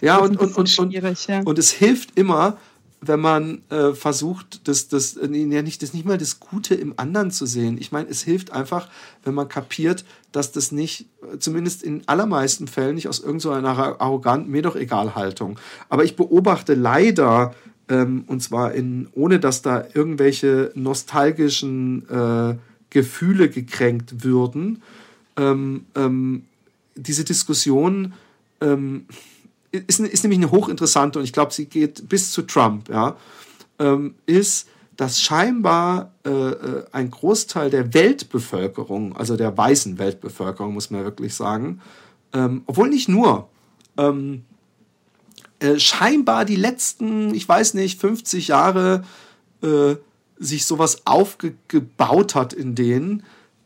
ja, und, und, und, und, ja. und es hilft immer, wenn man äh, versucht, das, das, ja nicht, das nicht mal das Gute im anderen zu sehen. Ich meine, es hilft einfach, wenn man kapiert, dass das nicht, zumindest in allermeisten Fällen, nicht aus irgendeiner so arroganten, mir doch egal Haltung. Aber ich beobachte leider, ähm, und zwar in, ohne dass da irgendwelche nostalgischen äh, Gefühle gekränkt würden, ähm, ähm, diese Diskussion, ähm, ist, ist nämlich eine hochinteressante und ich glaube, sie geht bis zu Trump, ja, ähm, ist, dass scheinbar äh, äh, ein Großteil der Weltbevölkerung, also der weißen Weltbevölkerung, muss man wirklich sagen, ähm, obwohl nicht nur, ähm, äh, scheinbar die letzten, ich weiß nicht, 50 Jahre äh, sich sowas aufgebaut hat in denen,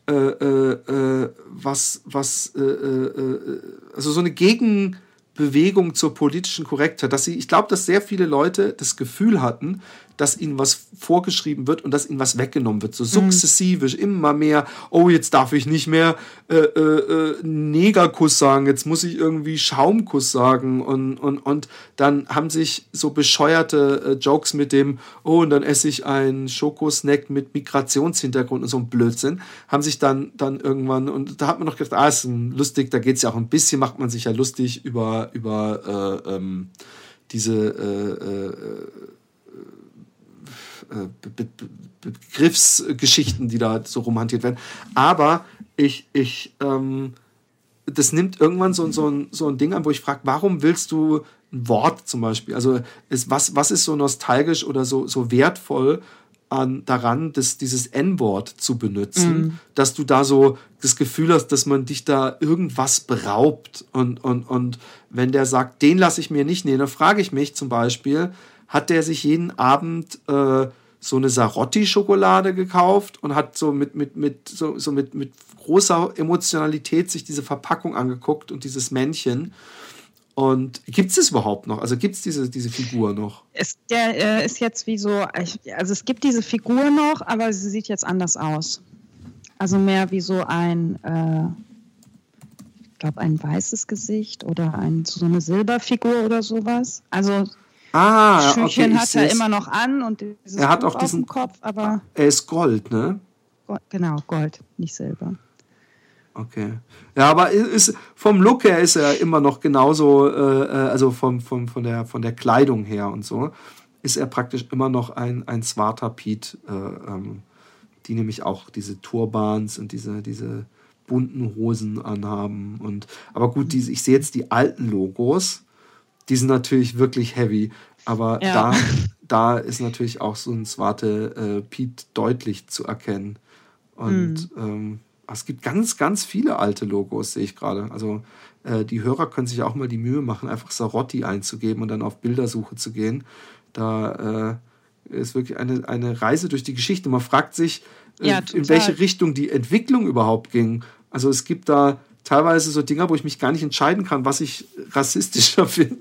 äh, äh, was, was, also so eine Gegen, Bewegung zur politischen Korrektheit, dass sie, ich glaube, dass sehr viele Leute das Gefühl hatten, dass ihnen was vorgeschrieben wird und dass ihnen was weggenommen wird. So mhm. sukzessive, mhm. immer mehr, oh, jetzt darf ich nicht mehr äh, äh, äh, Negerkuss sagen, jetzt muss ich irgendwie Schaumkuss sagen. Und, und, und dann haben sich so bescheuerte äh, Jokes mit dem, oh, und dann esse ich einen Schokosnack mit Migrationshintergrund und so ein Blödsinn, haben sich dann, dann irgendwann, und da hat man noch gedacht, ah, ist lustig, da geht es ja auch ein bisschen, macht man sich ja lustig über, über äh, ähm, diese äh, äh, Be Be Begriffsgeschichten, die da so romantiert werden. Aber ich, ich, ähm, das nimmt irgendwann so, so, ein, so ein Ding an, wo ich frage, warum willst du ein Wort zum Beispiel? Also ist, was, was ist so nostalgisch oder so, so wertvoll an, daran, das, dieses N-Wort zu benutzen, mm. dass du da so das Gefühl hast, dass man dich da irgendwas beraubt. Und, und, und wenn der sagt, den lasse ich mir nicht nehmen, dann frage ich mich zum Beispiel, hat der sich jeden Abend äh, so eine Sarotti-Schokolade gekauft und hat so mit, mit, mit, so, so mit, mit großer Emotionalität sich diese Verpackung angeguckt und dieses Männchen. Und gibt es das überhaupt noch? Also gibt es diese, diese Figur noch? Es, der äh, ist jetzt wie so, also es gibt diese Figur noch, aber sie sieht jetzt anders aus. Also mehr wie so ein, äh, ich glaube, ein weißes Gesicht oder ein, so eine Silberfigur oder sowas. Also Ah, Schüchchen okay, hat er immer noch an und dieses er hat auch diesen Kopf, aber er ist Gold, ne? Gold, genau, Gold, nicht Silber. Okay. Ja, aber ist, vom Look her ist er immer noch genauso, äh, äh, also vom, vom, von, der, von der Kleidung her und so, ist er praktisch immer noch ein, ein Swarter Piet, äh, ähm, die nämlich auch diese Turbans und diese, diese bunten Hosen anhaben. Und, aber gut, diese, ich sehe jetzt die alten Logos die sind natürlich wirklich heavy. Aber ja. da, da ist natürlich auch so ein Swarte äh, Pete deutlich zu erkennen. Und mhm. ähm, es gibt ganz, ganz viele alte Logos, sehe ich gerade. Also äh, die Hörer können sich auch mal die Mühe machen, einfach Sarotti einzugeben und dann auf Bildersuche zu gehen. Da äh, ist wirklich eine, eine Reise durch die Geschichte. Man fragt sich, äh, ja, in welche Richtung die Entwicklung überhaupt ging. Also es gibt da teilweise so Dinger, wo ich mich gar nicht entscheiden kann, was ich rassistischer finde.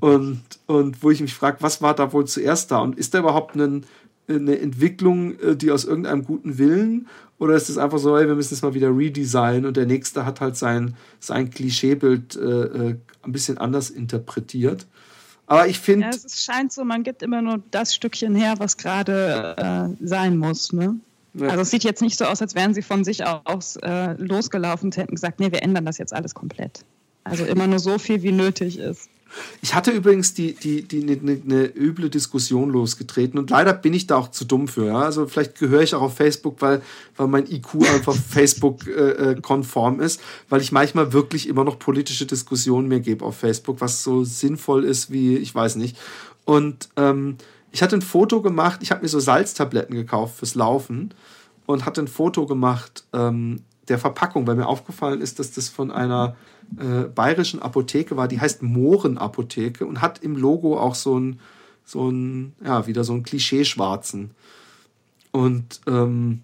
und, und wo ich mich frage, was war da wohl zuerst da? Und ist da überhaupt ein, eine Entwicklung, äh, die aus irgendeinem guten Willen? Oder ist es einfach so, hey, wir müssen es mal wieder redesignen und der nächste hat halt sein, sein Klischeebild äh, äh, ein bisschen anders interpretiert? Aber ich finde. Ja, es scheint so, man gibt immer nur das Stückchen her, was gerade äh, sein muss. Ne? Also es sieht jetzt nicht so aus, als wären sie von sich aus äh, losgelaufen und hätten gesagt, nee, wir ändern das jetzt alles komplett. Also immer nur so viel, wie nötig ist. Ich hatte übrigens die, die, die, eine ne, ne üble Diskussion losgetreten und leider bin ich da auch zu dumm für. Ja? Also vielleicht gehöre ich auch auf Facebook, weil, weil mein IQ einfach Facebook-konform äh, ist, weil ich manchmal wirklich immer noch politische Diskussionen mir gebe auf Facebook, was so sinnvoll ist wie, ich weiß nicht. Und ähm, ich hatte ein Foto gemacht, ich habe mir so Salztabletten gekauft fürs Laufen und hatte ein Foto gemacht ähm, der Verpackung, weil mir aufgefallen ist, dass das von einer äh, bayerischen Apotheke war, die heißt Mohrenapotheke und hat im Logo auch so ein, so ein, ja, wieder so ein Klischee-Schwarzen. Und ähm,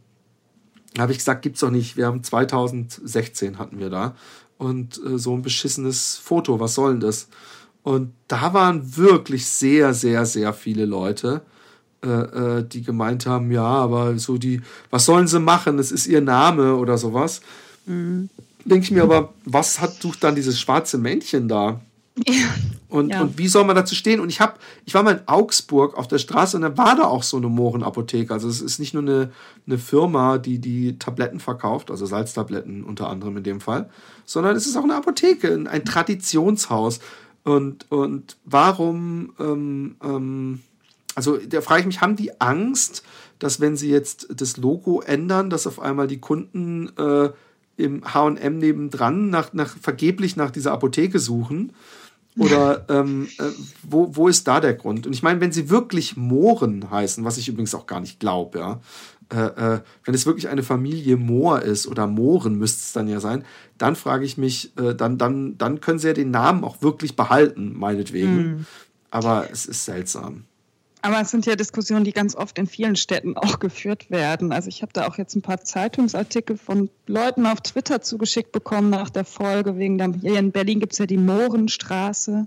habe ich gesagt, gibt's doch nicht. Wir haben 2016 hatten wir da. Und äh, so ein beschissenes Foto, was soll denn das? Und da waren wirklich sehr, sehr, sehr viele Leute, äh, äh die gemeint haben, ja, aber so die, was sollen sie machen? Es ist ihr Name oder sowas. Mhm denke ich mir aber, was hat sucht dann dieses schwarze Männchen da? Ja. Und, ja. und wie soll man dazu stehen? Und ich habe, ich war mal in Augsburg auf der Straße und da war da auch so eine Mohrenapotheke. Also es ist nicht nur eine, eine Firma, die die Tabletten verkauft, also Salztabletten unter anderem in dem Fall, sondern es ist auch eine Apotheke, ein Traditionshaus. Und, und warum, ähm, ähm, also da frage ich mich, haben die Angst, dass wenn sie jetzt das Logo ändern, dass auf einmal die Kunden äh, im HM nebendran nach, nach, vergeblich nach dieser Apotheke suchen? Oder ähm, äh, wo, wo ist da der Grund? Und ich meine, wenn sie wirklich Mohren heißen, was ich übrigens auch gar nicht glaube, ja, äh, äh, wenn es wirklich eine Familie Mohr ist oder Mohren müsste es dann ja sein, dann frage ich mich, äh, dann, dann, dann können sie ja den Namen auch wirklich behalten, meinetwegen. Mhm. Aber es ist seltsam. Aber es sind ja Diskussionen, die ganz oft in vielen Städten auch geführt werden. Also ich habe da auch jetzt ein paar Zeitungsartikel von Leuten auf Twitter zugeschickt bekommen nach der Folge. Wegen der, hier in Berlin gibt es ja die Mohrenstraße.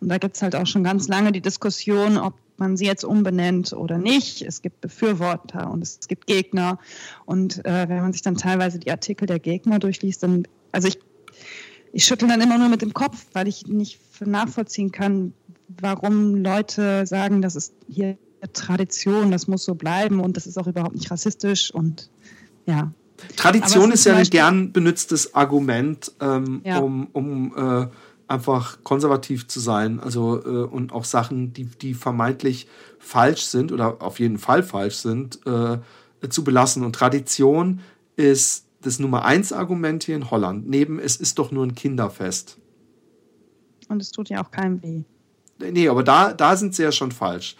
Und da gibt es halt auch schon ganz lange die Diskussion, ob man sie jetzt umbenennt oder nicht. Es gibt Befürworter und es gibt Gegner. Und äh, wenn man sich dann teilweise die Artikel der Gegner durchliest, dann, also ich, ich schüttel dann immer nur mit dem Kopf, weil ich nicht nachvollziehen kann, warum Leute sagen, das ist hier Tradition, das muss so bleiben und das ist auch überhaupt nicht rassistisch und ja. Tradition ist ja ein gern benutztes Argument, ähm, ja. um, um äh, einfach konservativ zu sein, also äh, und auch Sachen, die, die vermeintlich falsch sind oder auf jeden Fall falsch sind, äh, zu belassen. Und Tradition ist das Nummer eins Argument hier in Holland. Neben es ist doch nur ein Kinderfest. Und es tut ja auch keinem weh. Nee, aber da, da sind sie ja schon falsch.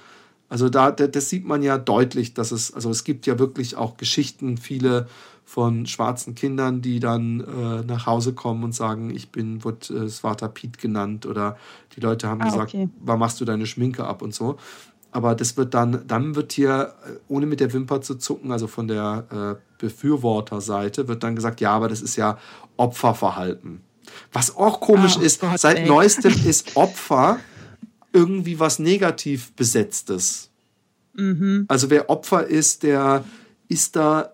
Also da, das sieht man ja deutlich, dass es, also es gibt ja wirklich auch Geschichten, viele von schwarzen Kindern, die dann äh, nach Hause kommen und sagen, ich bin, wird äh, Svata Piet genannt oder die Leute haben ah, gesagt, okay. wann machst du deine Schminke ab und so. Aber das wird dann, dann wird hier, äh, ohne mit der Wimper zu zucken, also von der äh, Befürworterseite, wird dann gesagt, ja, aber das ist ja Opferverhalten. Was auch komisch oh, ist, Gott, seit ey. neuestem ist Opfer irgendwie was negativ besetztes. Mhm. Also wer Opfer ist, der ist da,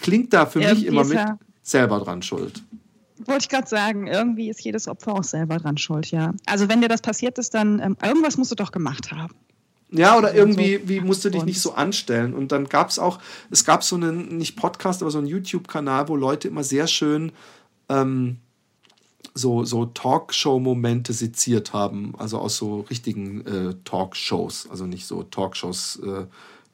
klingt da für irgendwie mich immer mit selber dran schuld. Wollte ich gerade sagen, irgendwie ist jedes Opfer auch selber dran schuld, ja. Also wenn dir das passiert ist, dann ähm, irgendwas musst du doch gemacht haben. Ja, oder irgendwie, wie musst du dich nicht so anstellen? Und dann gab es auch, es gab so einen, nicht Podcast, aber so einen YouTube-Kanal, wo Leute immer sehr schön ähm, so, so Talkshow-Momente seziert haben, also aus so richtigen äh, Talkshows, also nicht so Talkshows, äh,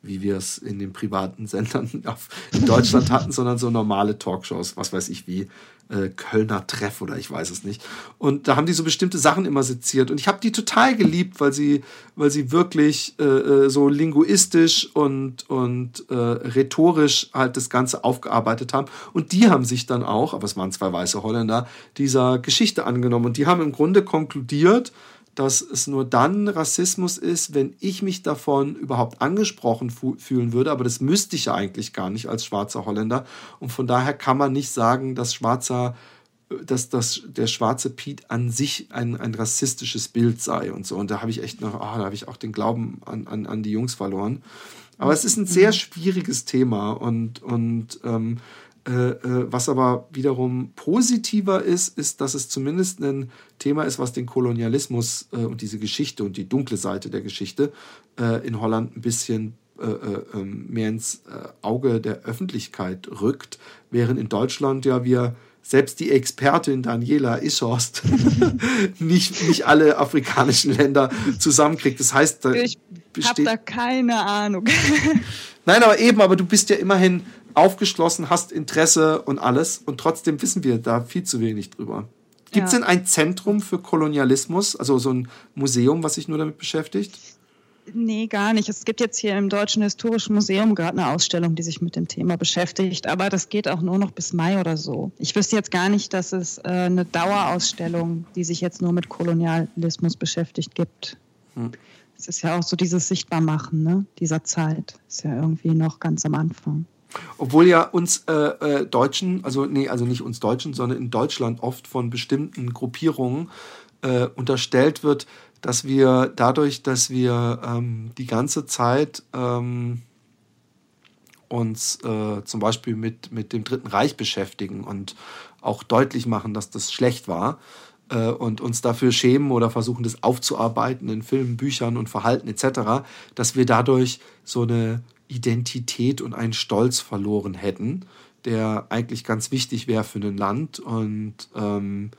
wie wir es in den privaten Sendern in Deutschland hatten, sondern so normale Talkshows, was weiß ich wie äh, Kölner Treff oder ich weiß es nicht. Und da haben die so bestimmte Sachen immer seziert. Und ich habe die total geliebt, weil sie, weil sie wirklich äh, äh, so linguistisch und, und äh, rhetorisch halt das Ganze aufgearbeitet haben. Und die haben sich dann auch, aber es waren zwei weiße Holländer, dieser Geschichte angenommen. Und die haben im Grunde konkludiert, dass es nur dann Rassismus ist, wenn ich mich davon überhaupt angesprochen fühlen würde. Aber das müsste ich ja eigentlich gar nicht als schwarzer Holländer. Und von daher kann man nicht sagen, dass schwarzer dass das, der schwarze Piet an sich ein, ein rassistisches Bild sei und so. Und da habe ich echt noch, oh, da habe ich auch den Glauben an, an, an die Jungs verloren. Aber es ist ein sehr mhm. schwieriges Thema und, und ähm, Äh, äh, was aber wiederum positiver ist, ist, dass es zumindest ein Thema ist, was den Kolonialismus äh, und diese Geschichte und die dunkle Seite der Geschichte äh, in Holland ein bisschen äh, ähm, mehr ins Auge der Öffentlichkeit rückt, während in Deutschland ja wir selbst die Expertin Daniela Ishorst nicht, nicht alle afrikanischen Länder zusammenkriegt. Das heißt, da ich habe da keine Ahnung. Nein, aber eben, aber du bist ja immerhin aufgeschlossen, hast Interesse und alles und trotzdem wissen wir da viel zu wenig drüber. Gibt es ja. denn ein Zentrum für Kolonialismus, also so ein Museum, was sich nur damit beschäftigt? Nee, gar nicht. Es gibt jetzt hier im Deutschen Historischen Museum gerade eine Ausstellung, die sich mit dem Thema beschäftigt, aber das geht auch nur noch bis Mai oder so. Ich wüsste jetzt gar nicht, dass es äh, eine Dauerausstellung, die sich jetzt nur mit Kolonialismus beschäftigt, gibt. Hm. Es ist ja auch so dieses Sichtbarmachen ne, dieser Zeit. Ist ja irgendwie noch ganz am Anfang. Obwohl ja uns äh, äh, Deutschen, also nee, also nicht uns Deutschen, sondern in Deutschland oft von bestimmten Gruppierungen äh, unterstellt wird, dass wir dadurch, dass wir ähm, die ganze Zeit ähm, uns äh, zum Beispiel mit, mit dem Dritten Reich beschäftigen und auch deutlich machen, dass das schlecht war äh, und uns dafür schämen oder versuchen, das aufzuarbeiten in Filmen, Büchern und Verhalten etc., dass wir dadurch so eine Identität und einen Stolz verloren hätten, der eigentlich ganz wichtig wäre für ein Land. Und ähm,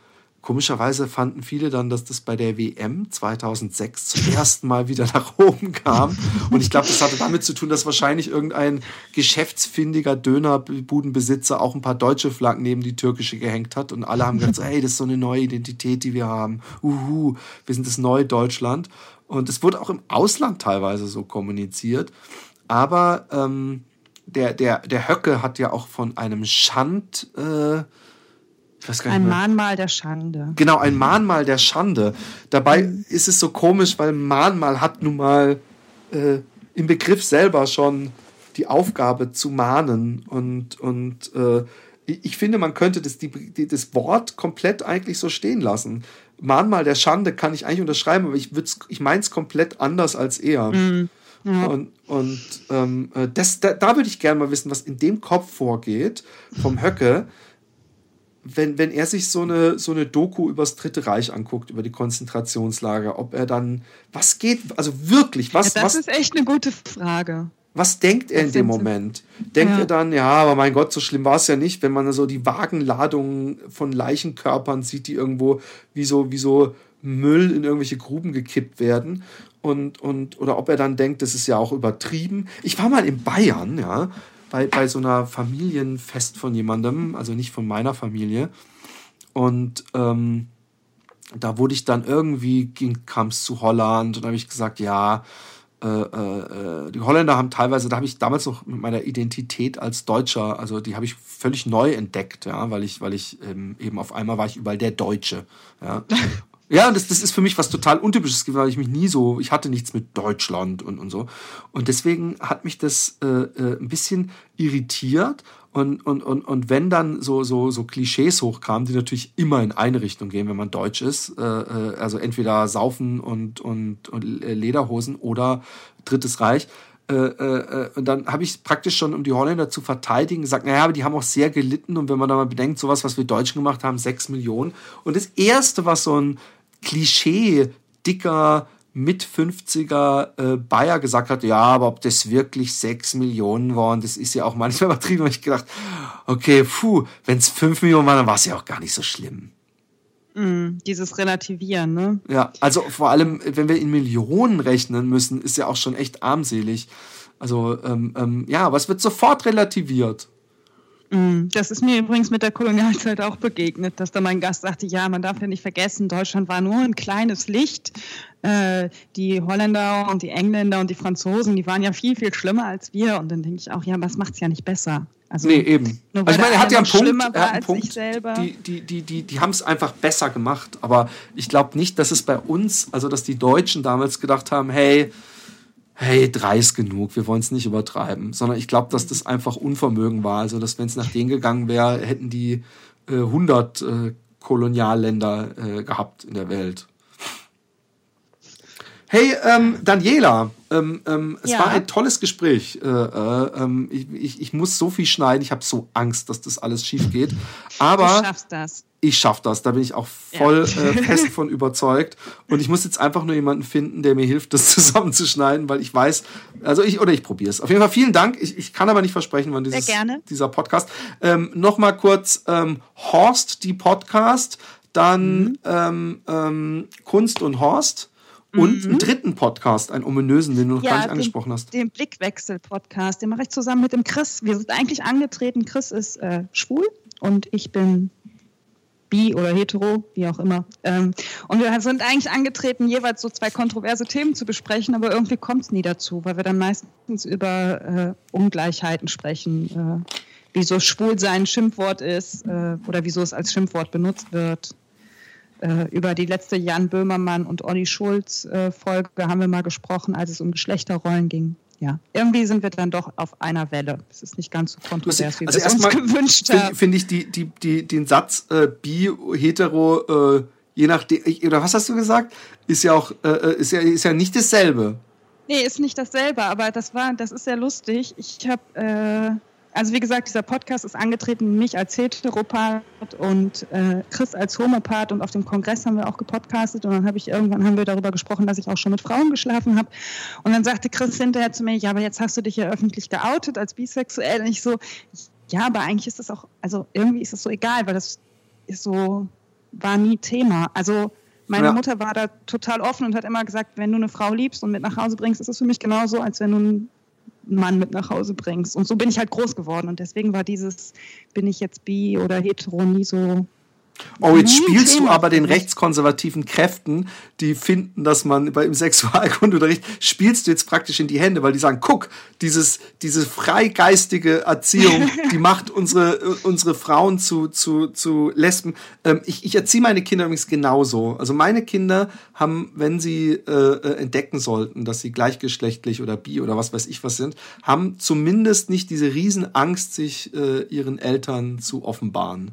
komischerweise fanden viele dann, dass das bei der WM 2006 zum ersten Mal wieder nach oben kam. Und ich glaube, das hatte damit zu tun, dass wahrscheinlich irgendein geschäftsfindiger Dönerbudenbesitzer auch ein paar deutsche Flaggen neben die türkische gehängt hat. Und alle haben gesagt, hey, das ist so eine neue Identität, die wir haben. Uhu, wir sind das neue Deutschland. Und es wurde auch im Ausland teilweise so kommuniziert. Aber ähm, der, der, der Höcke hat ja auch von einem Schand. Äh, ein Mahnmal der Schande. Genau, ein Mahnmal der Schande. Dabei mhm. ist es so komisch, weil Mahnmal hat nun mal äh, im Begriff selber schon die Aufgabe zu mahnen. Und, und äh, ich finde, man könnte das, die, die, das Wort komplett eigentlich so stehen lassen. Mahnmal der Schande kann ich eigentlich unterschreiben, aber ich, ich meine es komplett anders als er. Mhm. Ja. Und, und ähm, äh, das, da, da würde ich gerne mal wissen, was in dem Kopf vorgeht vom Höcke, wenn, wenn er sich so eine, so eine Doku übers Dritte Reich anguckt, über die Konzentrationslager, ob er dann, was geht, also wirklich, was. Ja, das was, ist echt eine gute Frage. Was denkt er in dem Moment? Denkt ja. er dann, ja, aber mein Gott, so schlimm war es ja nicht, wenn man so die Wagenladungen von Leichenkörpern sieht, die irgendwo wie so, wie so Müll in irgendwelche Gruben gekippt werden und, und oder ob er dann denkt, das ist ja auch übertrieben. Ich war mal in Bayern, ja, bei, bei so einer Familienfest von jemandem, also nicht von meiner Familie. Und ähm, da wurde ich dann irgendwie, kam es zu Holland und habe ich gesagt, ja, äh, äh, die Holländer haben teilweise, da habe ich damals noch mit meiner Identität als Deutscher, also die habe ich völlig neu entdeckt, ja, weil ich, weil ich ähm, eben auf einmal war ich überall der Deutsche, ja. Ja, das, das ist für mich was total Untypisches, weil ich mich nie so, ich hatte nichts mit Deutschland und, und so. Und deswegen hat mich das äh, äh, ein bisschen irritiert. Und, und, und, und wenn dann so, so, so Klischees hochkamen, die natürlich immer in eine Richtung gehen, wenn man deutsch ist, äh, äh also entweder Saufen und, und, und Lederhosen oder Drittes Reich, äh, äh, und dann habe ich praktisch schon, um die Holländer zu verteidigen, gesagt, naja, aber die haben auch sehr gelitten. Und wenn man da mal bedenkt, sowas, was wir Deutschen gemacht haben, sechs Millionen. Und das Erste, was so ein Klischee, dicker, mit 50er äh, Bayer gesagt hat, ja, aber ob das wirklich 6 Millionen waren, das ist ja auch manchmal übertrieben. Und ich gedacht, okay, puh, wenn es 5 Millionen waren, dann war es ja auch gar nicht so schlimm. Mm, dieses Relativieren, ne? Ja, also vor allem, wenn wir in Millionen rechnen müssen, ist ja auch schon echt armselig. Also, ähm, ähm, ja, aber es wird sofort relativiert. Mm, das ist mir übrigens mit der Kolonialzeit auch begegnet, dass da mein Gast sagte, ja, man darf ja nicht vergessen, Deutschland war nur ein kleines Licht. Äh, die Holländer und die Engländer und die Franzosen, die waren ja viel, viel schlimmer als wir. Und dann denke ich auch, ja, das macht es ja nicht besser. Also, nee, eben. Also ich meine, er hat ja einen Punkt, er hat einen Punkt die, die, die, die, die haben es einfach besser gemacht. Aber ich glaube nicht, dass es bei uns, also dass die Deutschen damals gedacht haben, hey, hey, drei ist genug, wir wollen es nicht übertreiben, sondern ich glaube, dass das einfach Unvermögen war. Also, dass wenn es nach denen gegangen wäre, hätten die äh, 100 äh, Kolonialländer äh, gehabt in der Welt. Hey, ähm, Daniela, ähm, ähm, es Ja. war ein tolles Gespräch. Äh, äh, ähm, ich, ich, ich muss so viel schneiden, ich habe so Angst, dass das alles schief geht. Du Aber schaffst das. ich schaffe das, da bin ich auch voll äh, fest von überzeugt. Und ich muss jetzt einfach nur jemanden finden, der mir hilft, das zusammenzuschneiden, weil ich weiß, also ich, oder ich probiere es. Auf jeden Fall vielen Dank. Ich, ich kann aber nicht versprechen, wann dieses, dieser Podcast. Ähm, Nochmal kurz, ähm, Horst, die Podcast, dann Mhm. ähm, ähm, Kunst und Horst. Und einen dritten Podcast, einen ominösen, den du noch gar nicht angesprochen den, hast. den Blickwechsel-Podcast, den mache ich zusammen mit dem Chris. Wir sind eigentlich angetreten. Chris ist äh, schwul und ich bin bi oder hetero, wie auch immer. Ähm, und wir sind eigentlich angetreten, jeweils so zwei kontroverse Themen zu besprechen, aber irgendwie kommt es nie dazu, weil wir dann meistens über äh, Ungleichheiten sprechen, äh, wieso Schwulsein ein Schimpfwort ist äh, oder wieso es als Schimpfwort benutzt wird. Äh, über die letzte Jan Böhmermann und Olli Schulz äh, Folge haben wir mal gesprochen, als es um Geschlechterrollen ging. Ja, irgendwie sind wir dann doch auf einer Welle. Es ist nicht ganz so kontrovers, wie Also wir es uns gewünscht finde haben. find ich die, die, die, den Satz äh, bi, hetero, äh, je nachdem, oder was hast du gesagt? Ist ja auch, äh, ist ja, ist ja nicht dasselbe. Nee, ist nicht dasselbe, aber das war, das ist sehr lustig. Ich habe, äh, also wie gesagt, dieser Podcast ist angetreten, mich als Heteropath und äh, Chris als Homopath und auf dem Kongress haben wir auch gepodcastet und dann habe ich irgendwann haben wir darüber gesprochen, dass ich auch schon mit Frauen geschlafen habe und dann sagte Chris hinterher zu mir, ja, aber jetzt hast du dich ja öffentlich geoutet als bisexuell und ich so, ja, aber eigentlich ist das auch, also irgendwie ist das so egal, weil das ist so, war nie Thema. Also meine Ja. Mutter war da total offen und hat immer gesagt, wenn du eine Frau liebst und mit nach Hause bringst, ist es für mich genauso, als wenn du einen Mann mit nach Hause bringst. Und so bin ich halt groß geworden. Und deswegen war dieses, bin ich jetzt bi oder hetero, nie so. Oh, jetzt spielst du aber den rechtskonservativen Kräften, die finden, dass man bei im Sexualkundeunterricht spielst du jetzt praktisch in die Hände, weil die sagen, guck, dieses, diese freigeistige Erziehung, die macht unsere, unsere Frauen zu, zu, zu Lesben. Ähm, ich, ich erziehe meine Kinder übrigens genauso. Also meine Kinder haben, wenn sie äh, äh, entdecken sollten, dass sie gleichgeschlechtlich oder bi oder was weiß ich was sind, haben zumindest nicht diese Riesenangst, sich äh, ihren Eltern zu offenbaren.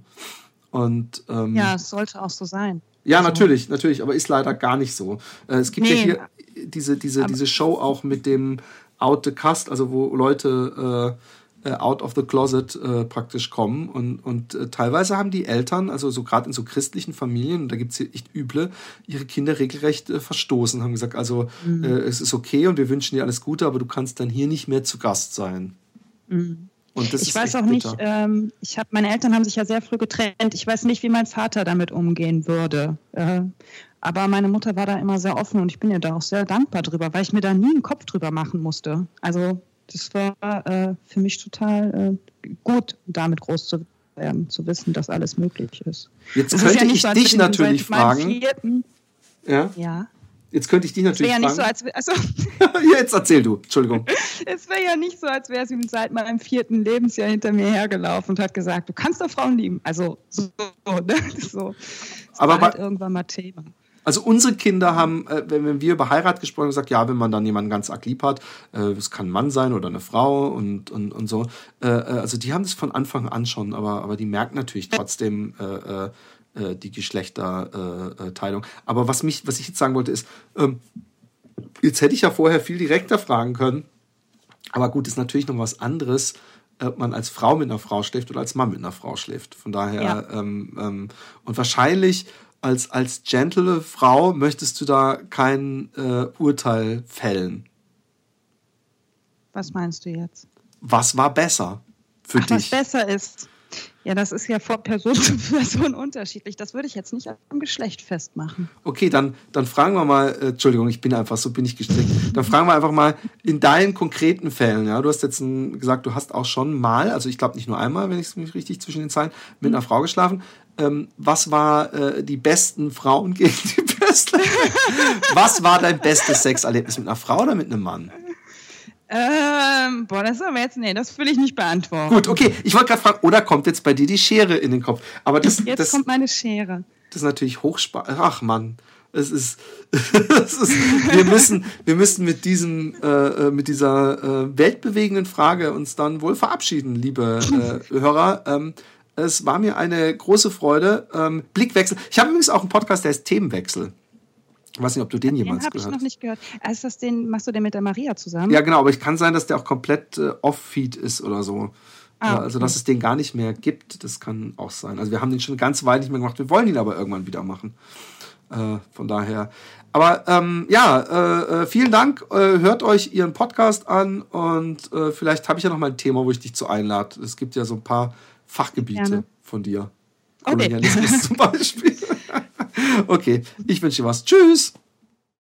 Und ähm, Ja, es sollte auch so sein. ja, Also- natürlich, natürlich, aber ist leider gar nicht so. Äh, es gibt ja Nee. hier diese, diese, diese Show auch mit dem Out the Cast, also wo Leute äh, äh, out of the closet äh, praktisch kommen und, und äh, teilweise haben die Eltern, also so gerade in so christlichen Familien, und da gibt's hier echt üble, ihre Kinder regelrecht äh, verstoßen, haben gesagt, also Mhm. äh, es ist okay und wir wünschen dir alles Gute, aber du kannst dann hier nicht mehr zu Gast sein. Und das. Ich ist weiß auch nicht, ähm, ich habe meine Eltern haben sich ja sehr früh getrennt. Ich weiß nicht, wie mein Vater damit umgehen würde. Äh, aber meine Mutter war da immer sehr offen und ich bin ihr da auch sehr dankbar drüber, weil ich mir da nie einen Kopf drüber machen musste. Also das war äh, für mich total äh, gut, damit groß zu werden, zu wissen, dass alles möglich ist. Jetzt ist könnte nicht ich so, dich natürlich fragen. Ja, ja. Jetzt könnte ich dich Es wäre natürlich ja so, fragen. also, jetzt erzähl du, Entschuldigung. Es wäre ja nicht so, als wäre sie seit meinem vierten Lebensjahr hinter mir hergelaufen und hat gesagt, du kannst doch Frauen lieben. Also so, ne? so. Das Aber war halt irgendwann mal Thema. Also unsere Kinder haben, äh, wenn, wir über Heirat gesprochen haben, gesagt, ja, wenn man dann jemanden ganz arg lieb hat, äh, es kann ein Mann sein oder eine Frau und, und, und so. Äh, also die haben das von Anfang an schon, aber, aber die merken natürlich trotzdem äh, äh, äh, die Geschlechterteilung. Äh, äh, Teilung. aber was mich, was ich jetzt sagen wollte, ist, ähm, jetzt hätte ich ja vorher viel direkter fragen können. Aber gut, ist natürlich noch was anderes, ob man als Frau mit einer Frau schläft oder als Mann mit einer Frau schläft. Von daher, Ja. ähm, ähm, und wahrscheinlich als, als gentle Frau möchtest du da kein äh, Urteil fällen. Was meinst du jetzt? Was war besser für Ach, was dich? besser ist. Ja, das ist ja von Person zu Person unterschiedlich. Das würde ich jetzt nicht am Geschlecht festmachen. Okay, dann, dann fragen wir mal, äh, Entschuldigung, ich bin einfach so, bin ich gestrickt. Dann fragen wir einfach mal in deinen konkreten Fällen, ja, du hast jetzt ein, gesagt, du hast auch schon mal, also ich glaube nicht nur einmal, wenn ich es mich richtig zwischen den Zeilen, mit einer Frau geschlafen. Ähm, was war äh, die besten Frauen gegen die besten? was war dein bestes Sexerlebnis mit einer Frau oder mit einem Mann? Ähm, boah, das ist aber jetzt, nee, das will ich nicht beantworten. Gut, okay, ich wollte gerade fragen, oder kommt jetzt bei dir die Schere in den Kopf? Aber das, Jetzt das, kommt meine Schere. Das ist natürlich hochspannend. Ach Mann, es ist, es ist wir müssen, wir müssen mit diesem, äh, äh, mit dieser äh, weltbewegenden Frage uns dann wohl verabschieden, liebe äh, Hörer. Ähm, es war mir eine große Freude. Ähm, Blickwechsel. Ich habe übrigens auch einen Podcast, der heißt Themenwechsel. Ich weiß nicht, ob du den, den jemals gehört hast. Den habe ich noch nicht gehört. Ist das den, machst du den mit der Maria zusammen? Ja, genau, aber ich kann sein, dass der auch komplett äh, off-feed ist oder so. Ah, okay. Also, dass es den gar nicht mehr gibt, das kann auch sein. Also, wir haben den schon ganz weit nicht mehr gemacht. Wir wollen ihn aber irgendwann wieder machen. Äh, von daher. Aber ähm, ja, äh, äh vielen Dank. Äh, hört euch ihren Podcast an und vielleicht habe ich ja noch mal ein Thema, wo ich dich zu einlade. Es gibt ja so ein paar Fachgebiete Gerne. von dir. Okay. Kolonialismus zum Beispiel. Okay, ich wünsche dir was. Tschüss.